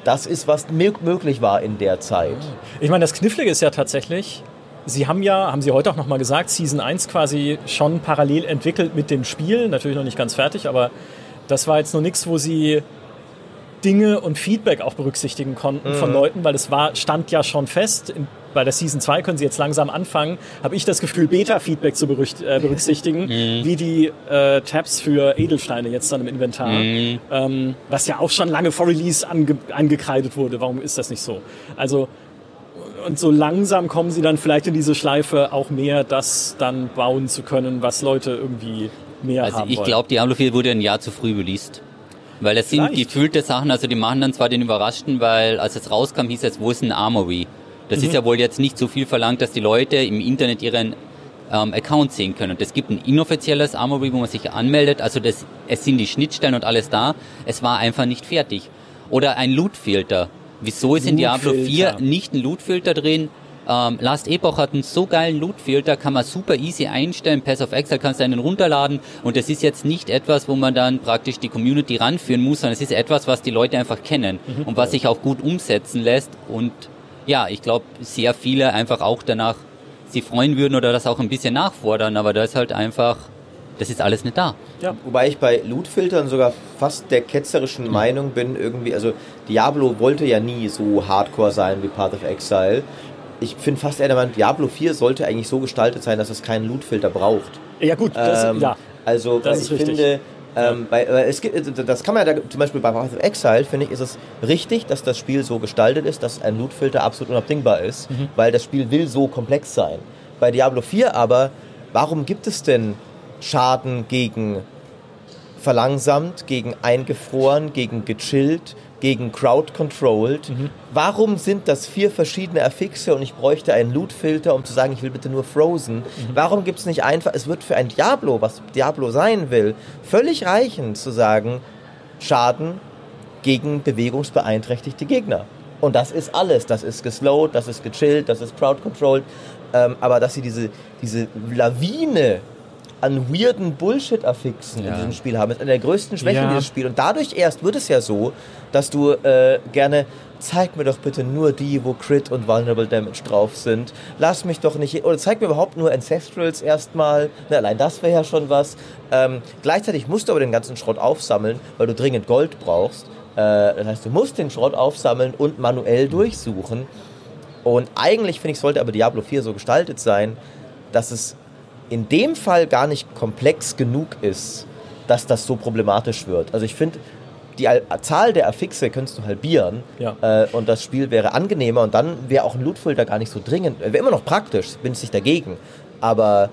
C: Das ist, was mö- möglich war in der Zeit.
A: Ich meine, das Knifflige ist ja tatsächlich, Sie haben ja, haben Sie heute auch nochmal gesagt, Season 1 quasi schon parallel entwickelt mit dem Spiel. Natürlich noch nicht ganz fertig, aber das war jetzt noch nichts, wo Sie Dinge und Feedback auch berücksichtigen konnten von Leuten, weil es war, stand ja schon fest. In bei der Season 2 können sie jetzt langsam anfangen, habe ich das Gefühl, Beta-Feedback zu äh, berücksichtigen,
B: Mhm.
A: wie die äh, Tabs für Edelsteine jetzt dann im Inventar,
B: Mhm.
A: ähm, was ja auch schon lange vor Release ange angekreidet wurde. Warum ist das nicht so? Also und so langsam kommen sie dann vielleicht in diese Schleife auch mehr, das dann bauen zu können, was Leute irgendwie mehr
B: Also
A: haben
B: ich
A: wollen.
B: glaube, Diablo 4 wurde ein Jahr zu früh released. Weil das sind
A: Vielleicht.
B: gefühlte Sachen, also die machen dann zwar den Überraschten, weil als es rauskam, hieß es, wo ist ein Armory? Das ist ja wohl jetzt nicht so viel verlangt, dass die Leute im Internet ihren ähm, Account sehen können. Und es gibt ein inoffizielles Armory, wo man sich anmeldet. Also das, es sind die Schnittstellen und alles da. Es war einfach nicht fertig. Oder ein Loot-Filter. Wieso ist in Diablo 4
A: Loot-Filter.
B: nicht ein Loot-Filter drin? Ähm, Last Epoch hat einen so geilen Loot-Filter, kann man super easy einstellen. Pass of Exile kannst du einen runterladen. Und das ist jetzt nicht etwas, wo man dann praktisch die Community ranführen muss, sondern es ist etwas, was die Leute einfach kennen und was sich auch gut umsetzen lässt. Und ja, ich glaube, sehr viele einfach auch danach sie freuen würden oder das auch ein bisschen nachfordern, aber da ist halt einfach, das ist alles nicht da.
C: Wobei ich bei Loot-Filtern sogar fast der ketzerischen Meinung bin, irgendwie, also Diablo wollte ja nie so hardcore sein wie Path of Exile. Ich finde fast eher der Meinung, Diablo 4 sollte eigentlich so gestaltet sein, dass es keinen Loot-Filter braucht.
A: ja gut, das,
C: Ähm,
A: ja.
C: Also,
A: Das
C: ich
A: richtig.
C: finde, ähm, bei, äh, es gibt, das kann man ja da, zum Beispiel bei Path of Exile, finde ich, ist es richtig, dass das Spiel so gestaltet ist, dass ein Loot-Filter absolut unabdingbar ist,
A: Mhm.
C: weil das Spiel will so komplex sein. Bei Diablo 4 aber, warum gibt es denn Schaden gegen verlangsamt, gegen eingefroren, gegen gechillt, gegen crowd-controlled?
A: Mhm.
C: Warum sind das vier verschiedene Affixe und ich bräuchte einen Loot-Filter, um zu sagen, ich will bitte nur Frozen?
A: Mhm.
C: Warum gibt es nicht einfach, es wird für ein Diablo, was Diablo sein will, völlig reichen zu sagen, Schaden gegen bewegungsbeeinträchtigte Gegner. Und das ist alles. Das ist geslowed, das ist gechillt, das ist crowd-controlled. Ähm, aber dass sie diese, diese Lawine an weirden Bullshit-Affixen in
B: Ja.
C: diesem Spiel haben, ist eine der größten Schwächen
A: Ja.
C: dieses Spiels. Und dadurch erst wird es ja so, dass du äh, gerne, zeig mir doch bitte nur die, wo Crit und Vulnerable Damage drauf sind. Lass mich doch nicht, oder zeig mir überhaupt nur Ancestrals erstmal. Na, allein das wäre ja schon was. Ähm, gleichzeitig musst du aber den ganzen Schrott aufsammeln, weil du dringend Gold brauchst. Äh, das heißt, du musst den Schrott aufsammeln und manuell durchsuchen. Und eigentlich finde ich, sollte aber Diablo 4 so gestaltet sein, dass es in dem Fall gar nicht komplex genug ist, dass das so problematisch wird. Also ich finde, die Zahl der Affixe könntest du halbieren
A: Ja.
C: äh, und das Spiel wäre angenehmer und dann wäre auch ein Lootfilter gar nicht so dringend. Wäre immer noch praktisch, bin ich nicht dagegen. Aber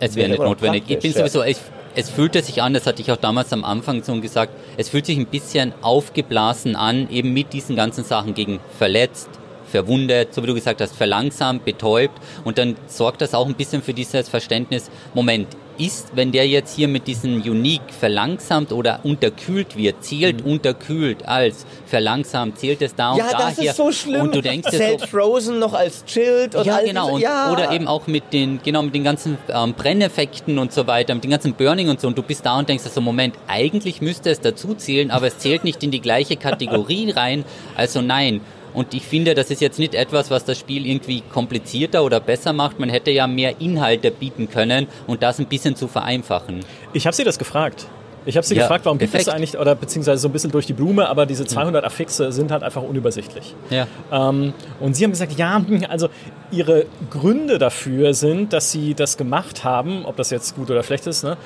B: Es
C: Wäre
B: wäre nicht notwendig. Ich bin sowieso, ich, es fühlte sich an, das hatte ich auch damals am Anfang so gesagt, es fühlt sich ein bisschen aufgeblasen an, eben mit diesen ganzen Sachen gegen verletzt, verwundet, so wie du gesagt hast, verlangsamt, betäubt und dann sorgt das auch ein bisschen für dieses Verständnis, Moment, ist, wenn der jetzt hier mit diesem Unique verlangsamt oder unterkühlt wird, zählt unterkühlt als verlangsamt, zählt es da und
C: ja,
B: daher.
C: das ist so schlimm.
B: Und du denkst
C: Zählt
B: so,
C: Frozen noch als chilled und
B: ja, genau.
C: diese,
B: Und,
C: ja.
B: Oder eben auch mit den, genau, mit den ganzen ähm, Brenneffekten und so weiter, mit den ganzen Burning und so. Und du bist da und denkst, so Moment, eigentlich müsste es dazu zählen, aber es zählt nicht in die gleiche Kategorie [laughs] rein. Also nein. Und ich finde, das ist jetzt nicht etwas, was das Spiel irgendwie komplizierter oder besser macht. Man hätte ja mehr Inhalte bieten können und das ein bisschen zu vereinfachen.
A: Ich habe sie das gefragt. Ich habe sie
B: Ja,
A: gefragt, warum gibt es
B: perfekt.
A: eigentlich, oder beziehungsweise so ein bisschen durch die Blume, aber diese 200 Affixe sind halt einfach unübersichtlich.
B: Ja.
A: Ähm, und sie haben gesagt, ja, hm, [laughs] also ihre Gründe dafür sind, dass sie das gemacht haben, ob das jetzt gut oder schlecht ist, ne?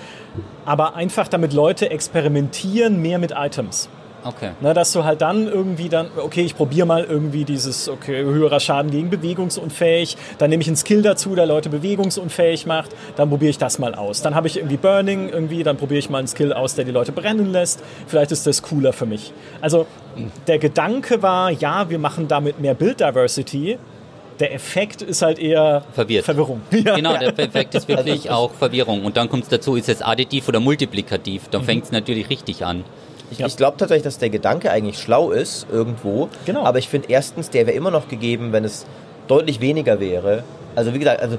A: aber einfach damit Leute experimentieren mehr mit Items.
B: Okay.
A: Ne, dass du halt dann irgendwie dann, okay, ich probiere mal irgendwie dieses, okay, höherer Schaden gegen bewegungsunfähig, dann nehme ich einen Skill dazu, der Leute bewegungsunfähig macht, dann probiere ich das mal aus. Dann habe ich irgendwie Burning irgendwie, dann probiere ich mal einen Skill aus, der die Leute brennen lässt. Vielleicht ist das cooler für mich. Also der Gedanke war, ja, wir machen damit mehr Build Diversity. Der Effekt ist halt eher
B: Verwirrt.
A: Verwirrung. [laughs] Ja.
B: Genau, der Effekt ist wirklich auch Verwirrung. Und dann kommt es dazu, ist es additiv oder multiplikativ. Dann fängt es natürlich richtig an.
C: Ich,
A: Ja.
C: ich glaube tatsächlich, dass der Gedanke eigentlich schlau ist, irgendwo.
A: Genau.
C: Aber ich finde erstens, der wäre immer noch gegeben, wenn es deutlich weniger wäre. Also wie gesagt, also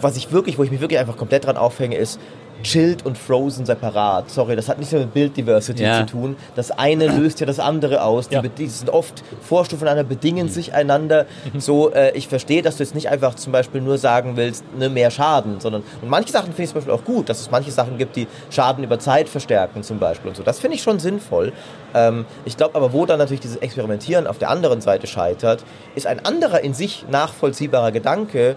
C: was ich wirklich, wo ich mich wirklich einfach komplett dran aufhänge, ist, Chilled und Frozen separat. Sorry, das hat nichts mit Bilddiversity
B: Ja.
C: zu tun. Das eine [clears throat] löst ja das andere aus. Die,
A: Ja.
C: die sind oft Vorstufen einander, bedingen sich einander. So, äh, ich verstehe, dass du jetzt nicht einfach zum Beispiel nur sagen willst, ne, mehr Schaden, sondern und manche Sachen finde ich zum Beispiel auch gut, dass es manche Sachen gibt, die Schaden über Zeit verstärken zum Beispiel und so. Das finde ich schon sinnvoll. Ähm, ich glaube aber, wo dann natürlich dieses Experimentieren auf der anderen Seite scheitert, ist ein anderer in sich nachvollziehbarer Gedanke,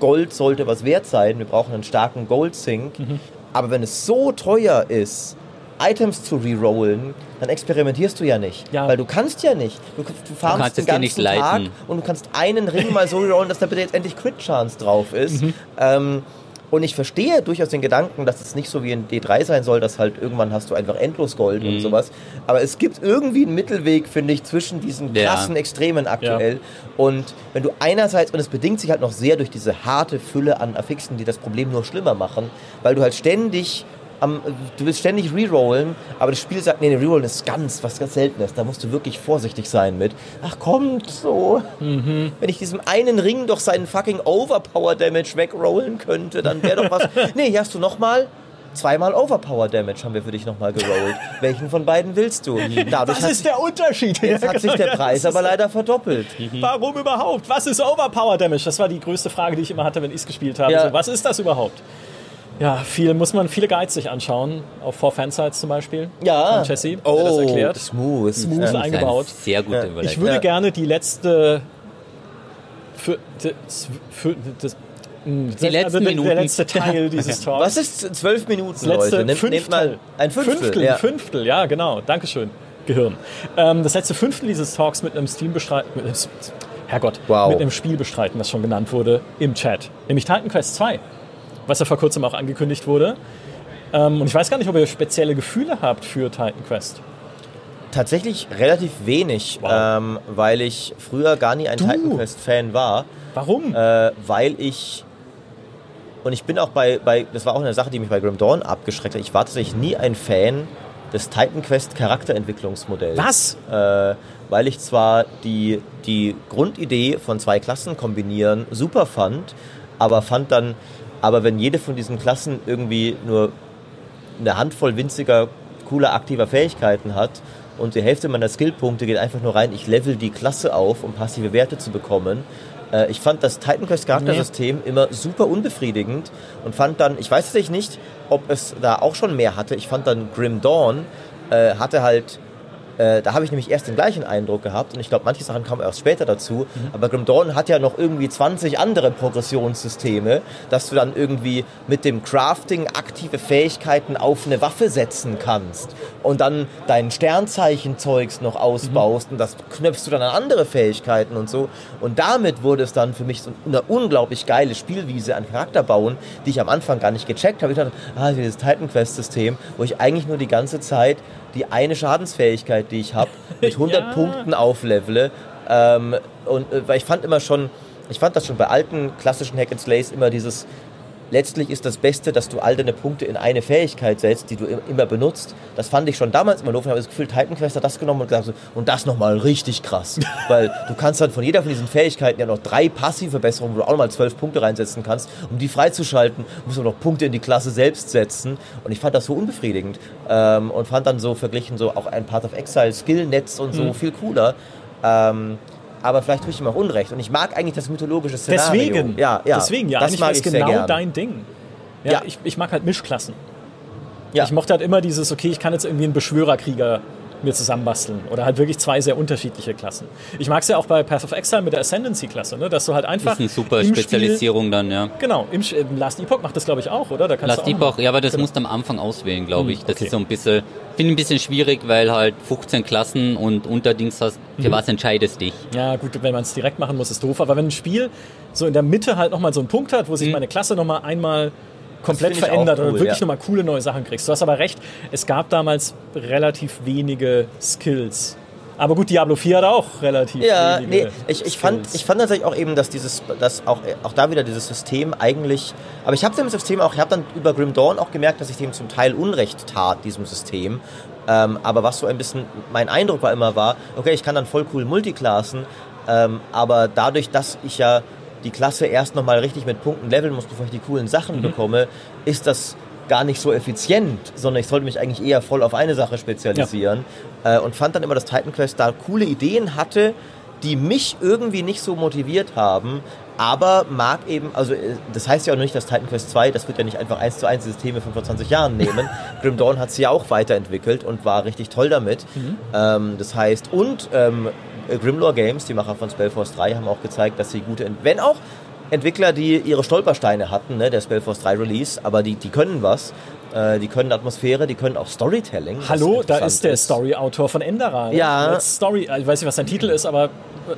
C: Gold sollte was wert sein, wir brauchen einen starken Gold Sync. Aber wenn es so teuer ist, Items zu rerollen, dann experimentierst du ja nicht.
A: Ja.
C: Weil du kannst ja nicht. Du, du farmst
B: kannst
C: den ganzen
B: nicht
C: Tag und du kannst einen Ring mal so rerollen, dass da bitte jetzt endlich Crit-Chance drauf ist. Ähm, und ich verstehe durchaus den Gedanken, dass es nicht so wie in D3 sein soll, dass halt irgendwann hast du einfach endlos Gold und sowas. Aber es gibt irgendwie einen Mittelweg, finde ich, zwischen diesen
B: Ja.
C: krassen Extremen aktuell. Und wenn du einerseits, und es bedingt sich halt noch sehr durch diese harte Fülle an Affixen, die das Problem nur schlimmer machen, weil du halt ständig am, du willst ständig rerollen, aber das Spiel sagt, nee, nee, rerollen ist ganz, was ganz Seltenes. Da musst du wirklich vorsichtig sein mit. Ach, kommt so. Wenn ich diesem einen Ring doch seinen fucking Overpower Damage wegrollen könnte, dann wäre doch was. [laughs] Nee, hier hast du nochmal. Zweimal Overpower Damage haben wir für dich nochmal gerollt. Welchen von beiden willst du? Dadurch
A: Was ist der Unterschied?
C: jetzt hat sich der Preis aber leider verdoppelt.
A: Warum überhaupt? Was ist Overpower Damage? Das war die größte Frage, die ich immer hatte, wenn ich es gespielt habe.
C: Ja.
A: So, was ist das überhaupt? Ja, viel muss man viele Guides sich anschauen, auf Four Fansites zum Beispiel.
C: Ja.
A: Von Jesse, der
C: oh,
A: das erklärt.
C: smooth.
A: Smooth
C: Ja.
A: ein- eingebaut.
B: Sehr gute
C: Ja.
A: Ich würde
C: Ja.
A: gerne die letzte. Für, das, für, das, mh,
B: Die letzten
A: der,
B: Minuten.
A: Der letzte Teil [laughs] dieses Talks.
C: Was ist zwölf Minuten,
A: Das letzte
C: Leute? Nehmt,
A: Fünftel.
C: nehmt mal ein Fünftel.
A: Fünftel,
C: ja.
A: Fünftel, ja, genau. Dankeschön, Gehirn. Ähm, das letzte Fünftel dieses Talks mit einem Steam bestreiten, mit einem, Herrgott,
C: Wow.
A: mit einem Spiel bestreiten, das schon genannt wurde, im Chat. Nämlich Titan Quest 2, was ja vor kurzem auch angekündigt wurde. Ähm, und ich weiß gar nicht, ob ihr spezielle Gefühle habt für Titan Quest.
C: Tatsächlich relativ wenig,
A: Wow.
C: ähm, weil ich früher gar nie ein
A: Du?
C: Titan Quest Fan war.
A: Warum?
C: äh, weil ich und ich bin auch bei, bei, das war auch eine Sache, die mich bei Grim Dawn abgeschreckt hat. Ich war tatsächlich nie ein Fan des Titan Quest Charakterentwicklungsmodells.
A: Was?
C: Äh, weil ich zwar die, die Grundidee von zwei Klassen kombinieren super fand, aber fand dann, aber wenn jede von diesen Klassen irgendwie nur eine Handvoll winziger, cooler, aktiver Fähigkeiten hat und die Hälfte meiner Skillpunkte geht einfach nur rein, ich level die Klasse auf, um passive Werte zu bekommen. Äh, Ich fand das Titan Quest Charaktersystem immer super unbefriedigend und fand dann, ich weiß tatsächlich nicht, ob es da auch schon mehr hatte, ich fand dann Grim Dawn äh, hatte halt äh, da habe ich nämlich erst den gleichen Eindruck gehabt und ich glaube, manche Sachen kamen erst später dazu. Aber Grim Dawn hat ja noch irgendwie 20 andere Progressionssysteme, dass du dann irgendwie mit dem Crafting aktive Fähigkeiten auf eine Waffe setzen kannst und dann dein Sternzeichen-Zeugs noch ausbaust und das knöpfst du dann an andere Fähigkeiten und so. Und damit wurde es dann für mich so eine unglaublich geile Spielwiese an Charakter bauen, die ich am Anfang gar nicht gecheckt habe. Ich dachte, ah, dieses Titan Quest-System, wo ich eigentlich nur die ganze Zeit die eine Schadensfähigkeit, die ich habe, [laughs] mit 100
A: Ja.
C: Punkten auflevele. Ähm, und äh, weil ich fand immer schon, ich fand das schon bei alten klassischen Hack and Slays immer dieses, letztlich ist das Beste, dass du all deine Punkte in eine Fähigkeit setzt, die du im- immer benutzt. Das fand ich schon damals immer doof. Ich habe das Gefühl, Titan Quest hat das genommen und gesagt, so, und das nochmal richtig krass. [laughs] Weil du kannst dann von jeder von diesen Fähigkeiten ja noch drei passive Verbesserungen, wo du auch nochmal zwölf Punkte reinsetzen kannst. Um die freizuschalten, musst du noch Punkte in die Klasse selbst setzen. Und ich fand das so unbefriedigend. Ähm, und fand dann so verglichen so auch ein Path of Exile, Skillnetz und so viel cooler. Ähm, aber vielleicht tue ich ihm auch Unrecht. Und ich mag eigentlich das mythologische Szenario.
A: Deswegen,
C: ja, ja,
A: deswegen, ja,
C: das mag sehr
A: genau
C: gern.
A: dein Ding. Ja,
C: Ja.
A: Ich, ich mag halt Mischklassen.
C: Ja.
A: Ich mochte halt immer dieses, okay, ich kann jetzt irgendwie einen Beschwörerkrieger mir zusammenbasteln oder halt wirklich zwei sehr unterschiedliche Klassen. Ich mag es ja auch bei Path of Exile mit der Ascendancy-Klasse, ne? dass du halt einfach
B: Das ist eine super Spezialisierung dann, ja.
A: Spiel, genau, im, im Last Epoch macht das glaube ich auch, oder? Da kannst
B: Last
A: du auch
B: Epoch, ja, aber das
A: Genau.
B: musst du am Anfang auswählen, glaube ich. Das
A: okay.
B: ist so ein bisschen, finde ich ein bisschen schwierig, weil halt 15 Klassen und Unterdings hast, für
A: Mhm.
B: was entscheidest dich?
A: Ja, gut, wenn man es direkt machen muss, ist doof. Aber wenn ein Spiel so in der Mitte halt nochmal so einen Punkt hat, wo sich meine Klasse nochmal einmal komplett verändert
C: cool,
A: oder wirklich
C: ja.
A: nochmal coole neue Sachen kriegst. Du hast aber recht, es gab damals relativ wenige Skills. Aber gut, Diablo 4 hat auch relativ
C: Ja,
A: wenige
C: nee, ich, ich, fand, ich fand tatsächlich auch eben, dass dieses, dass auch, auch da wieder dieses System eigentlich, aber ich habe dem System auch, ich habe dann über Grim Dawn auch gemerkt, dass ich dem zum Teil Unrecht tat, diesem System. Ähm, aber was so ein bisschen mein Eindruck war immer war, okay, ich kann dann voll cool multiclassen, ähm, aber dadurch, dass ich ja die Klasse erst nochmal richtig mit Punkten leveln muss, bevor ich die coolen Sachen
A: Mhm.
C: bekomme, ist das gar nicht so effizient, sondern ich sollte mich eigentlich eher voll auf eine Sache spezialisieren. Äh, und fand dann immer, dass Titan Quest da coole Ideen hatte, die mich irgendwie nicht so motiviert haben, aber mag eben, also äh, das heißt ja auch nicht, dass Titan Quest 2, das wird ja nicht einfach eins zu eins Systeme von vor 20 Jahren nehmen. [laughs] Grim Dawn hat sie ja auch weiterentwickelt und war richtig toll damit. Ähm, das heißt, und ähm, Grimlore Games, die Macher von Spellforce 3, haben auch gezeigt, dass sie gute, wenn auch Entwickler, die ihre Stolpersteine hatten, ne, der Spellforce 3 Release, aber die, die können was. Äh, die können Atmosphäre, die können auch Storytelling.
A: Hallo, da ist der Story-Autor von Enderal.
C: Ja.
A: Jetzt Story, ich weiß nicht, was sein Titel ist, aber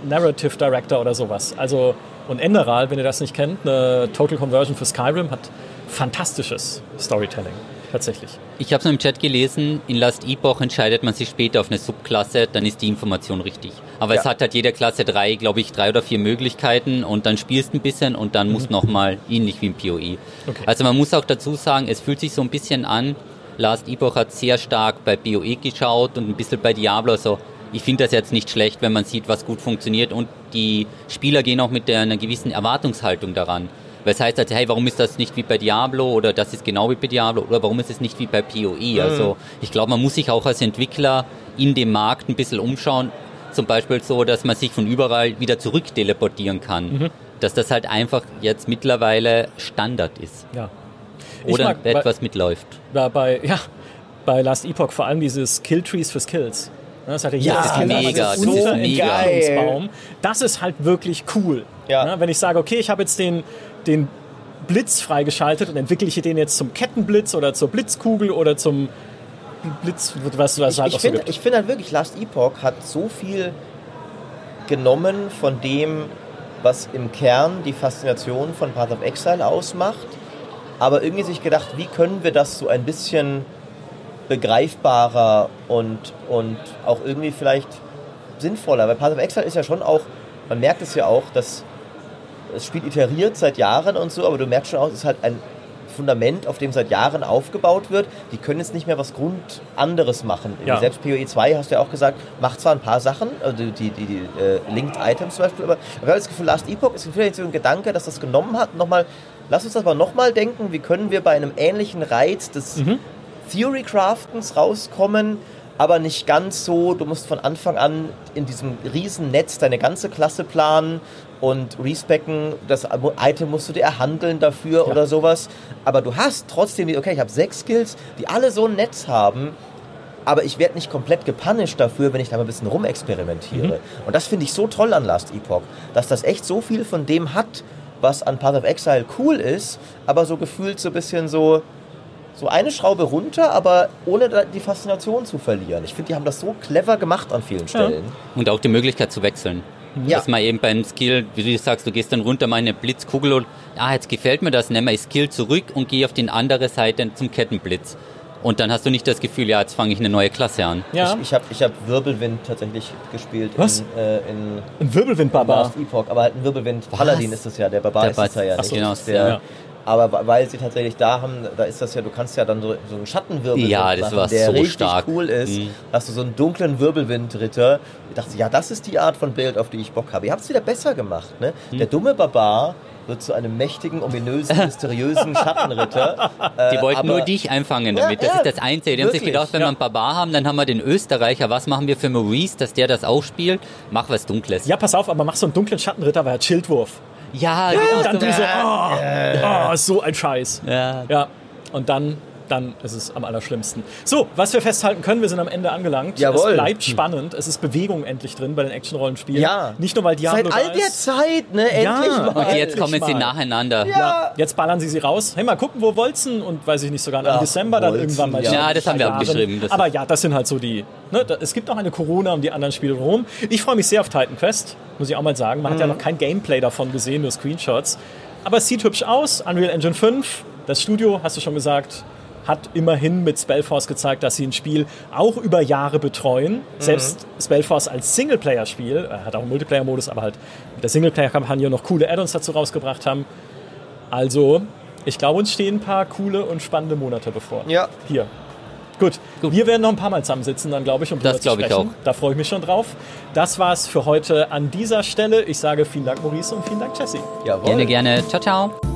A: Narrative Director oder sowas. Also, und Enderal, wenn ihr das nicht kennt, eine Total Conversion für Skyrim, hat fantastisches Storytelling. Tatsächlich.
B: Ich habe es im Chat gelesen, in Last Epoch entscheidet man sich später auf eine Subklasse, dann ist die Information richtig. Aber es
C: Ja.
B: hat halt jede Klasse drei, glaube ich, drei oder vier Möglichkeiten und dann spielst ein bisschen und dann musst nochmal ähnlich wie im PoE.
A: Okay.
B: Also man muss auch dazu sagen, es fühlt sich so ein bisschen an, Last Epoch hat sehr stark bei BOE geschaut und ein bisschen bei Diablo, also ich finde das jetzt nicht schlecht, wenn man sieht, was gut funktioniert und die Spieler gehen auch mit einer gewissen Erwartungshaltung daran. Weil es heißt also, hey, warum ist das nicht wie bei Diablo oder das ist genau wie bei Diablo oder warum ist es nicht wie bei PoE? Also ich glaube, man muss sich auch als Entwickler in dem Markt ein bisschen umschauen. Zum Beispiel so, dass man sich von überall wieder zurück teleportieren kann. Dass das halt einfach jetzt mittlerweile Standard ist.
A: Ja. Ich
B: Oder
A: mag bei-
B: etwas mitläuft.
A: Da bei, ja, bei Last Epoch vor allem diese Skilltrees für Skills. Ne, Das hat ja
C: das ist
A: Skill,
B: mega, das ist
A: dieser
B: mega.
A: Entwicklungsbaum, Das ist halt wirklich cool.
C: Ja.
A: Ne, Wenn ich sage, okay, ich habe jetzt den, den Blitz freigeschaltet und entwickle ich den jetzt zum Kettenblitz oder zur Blitzkugel oder zum Blitz, was, was es
C: ich,
A: halt
C: ich
A: auch so
C: finde
A: gibt.
C: ich finde halt wirklich, Last Epoch hat so viel genommen von dem, was im Kern die Faszination von Path of Exile ausmacht, aber irgendwie sich gedacht, wie können wir das so ein bisschen begreifbarer und, und auch irgendwie vielleicht sinnvoller, weil Path of Exile ist ja schon auch, man merkt es ja auch, dass das Spiel iteriert seit Jahren und so, aber du merkst schon auch, es ist halt ein Fundament, auf dem seit Jahren aufgebaut wird. Die können jetzt nicht mehr was Grund anderes machen.
A: Ja.
C: Selbst PoE 2 hast du ja auch gesagt, macht zwar ein paar Sachen, also die, die, die äh, Linked Items zum Beispiel, aber ich habe das Gefühl, Last Epoch ist vielleicht so ein Gedanke, dass das genommen hat. Nochmal, lass uns das mal nochmal denken, wie können wir bei einem ähnlichen Reiz des Theory Craftens rauskommen, aber nicht ganz so. Du musst von Anfang an in diesem riesen Netz deine ganze Klasse planen und respecken. Das Item musst du dir erhandeln dafür oder sowas. Aber du hast trotzdem, die- okay, ich habe sechs Skills, die alle so ein Netz haben. Aber ich werde nicht komplett gepunished dafür, wenn ich da mal ein bisschen rumexperimentiere. Und das finde ich so toll an Last Epoch, dass das echt so viel von dem hat, was an Path of Exile cool ist, aber so gefühlt so ein bisschen so, so eine Schraube runter, aber ohne die Faszination zu verlieren. Ich finde, die haben das so clever gemacht an vielen Stellen.
B: Und auch die Möglichkeit zu wechseln.
C: Ja.
B: Dass man eben beim Skill, wie du sagst, du gehst dann runter mal in eine Blitzkugel und, ah, jetzt gefällt mir das, nehme ich Skill zurück und gehe auf die andere Seite zum Kettenblitz. Und dann hast du nicht das Gefühl, ja, jetzt fange ich eine neue Klasse an.
A: Ja,
C: Ich, ich habe ich hab Wirbelwind tatsächlich gespielt
A: Was?
C: in, äh, in
A: ein Wirbelwindbarbar.
C: Epoch, aber halt ein Wirbelwind. Paladin ist das ja, der Barbar
B: Der
C: ist das ja, ja
B: so, genau,
C: der,
A: ja.
C: Aber weil sie tatsächlich da haben, da ist das ja, du kannst ja dann so, so einen Schattenwirbelwind
B: Ja, das
C: machen,
B: war
C: der
B: so
C: richtig
B: stark.
C: cool ist.
B: Mhm.
C: Hast du so einen dunklen Wirbelwindritter. Ich dachte, ja, das ist die Art von Bild, auf die ich Bock habe. Ihr habt es wieder besser gemacht. Ne?
B: Mhm.
C: Der dumme Barbar wird zu einem mächtigen, ominösen, [laughs] mysteriösen Schattenritter.
B: Die
C: Äh,
B: wollten
C: aber-
B: nur dich einfangen
C: Ja,
B: damit. Das
C: ja,
B: ist das Einzige. Die haben sich
C: wirklich,
B: gedacht, wenn
A: ja.
B: wir einen Barbar haben, dann haben wir den Österreicher. Was machen wir für Maurice, dass der das auch spielt? Mach was Dunkles.
A: Ja, pass auf, aber mach so einen dunklen Schattenritter, weil er Schildwurf.
B: Ja,
A: Und dann
B: genau
A: du so, oh, oh, so ein Scheiß.
B: Ja.
A: Ja, und dann, dann ist es am allerschlimmsten. So, was wir festhalten können, wir sind am Ende angelangt.
C: Jawohl.
A: Es bleibt spannend. Es ist Bewegung endlich drin bei den Action-Rollenspielen.
C: Ja.
A: Nicht nur, weil Diablo
C: Seit all der
A: ist.
C: Zeit, ne?
A: Ja.
C: Endlich mal.
B: Und jetzt kommen sie nacheinander.
A: Ja, jetzt ballern sie sie raus. Hey, mal gucken, wo Wolzen und weiß ich nicht, sogar im Dezember dann
C: Wolzen,
A: irgendwann mal.
C: ja.
B: Ja, das haben wir abgeschrieben.
A: Aber ja, das sind halt so die. Ne, es gibt auch eine Corona und die anderen Spiele rum. Ich freue mich sehr auf Titan Quest, muss ich auch mal sagen. Man hat ja noch kein Gameplay davon gesehen, nur Screenshots. Aber es sieht hübsch aus. Unreal Engine 5, das Studio, hast du schon gesagt, hat immerhin mit Spellforce gezeigt, dass sie ein Spiel auch über Jahre betreuen. Selbst Spellforce als Singleplayer-Spiel, er hat auch einen Multiplayer-Modus, aber halt mit der Singleplayer-Kampagne noch coole Add-ons dazu rausgebracht haben. Also, ich glaube, uns stehen ein paar coole und spannende Monate bevor.
C: Ja.
A: Hier. Gut. Wir werden noch ein paar Mal zusammensitzen, dann glaube ich, um
B: Das glaube ich
A: sprechen.
B: auch.
A: Da freue ich mich schon drauf. Das war's für heute an dieser Stelle. Ich sage vielen Dank, Maurice, und vielen Dank, Jesse.
C: Jawohl.
B: Gerne, gerne. Ciao, ciao.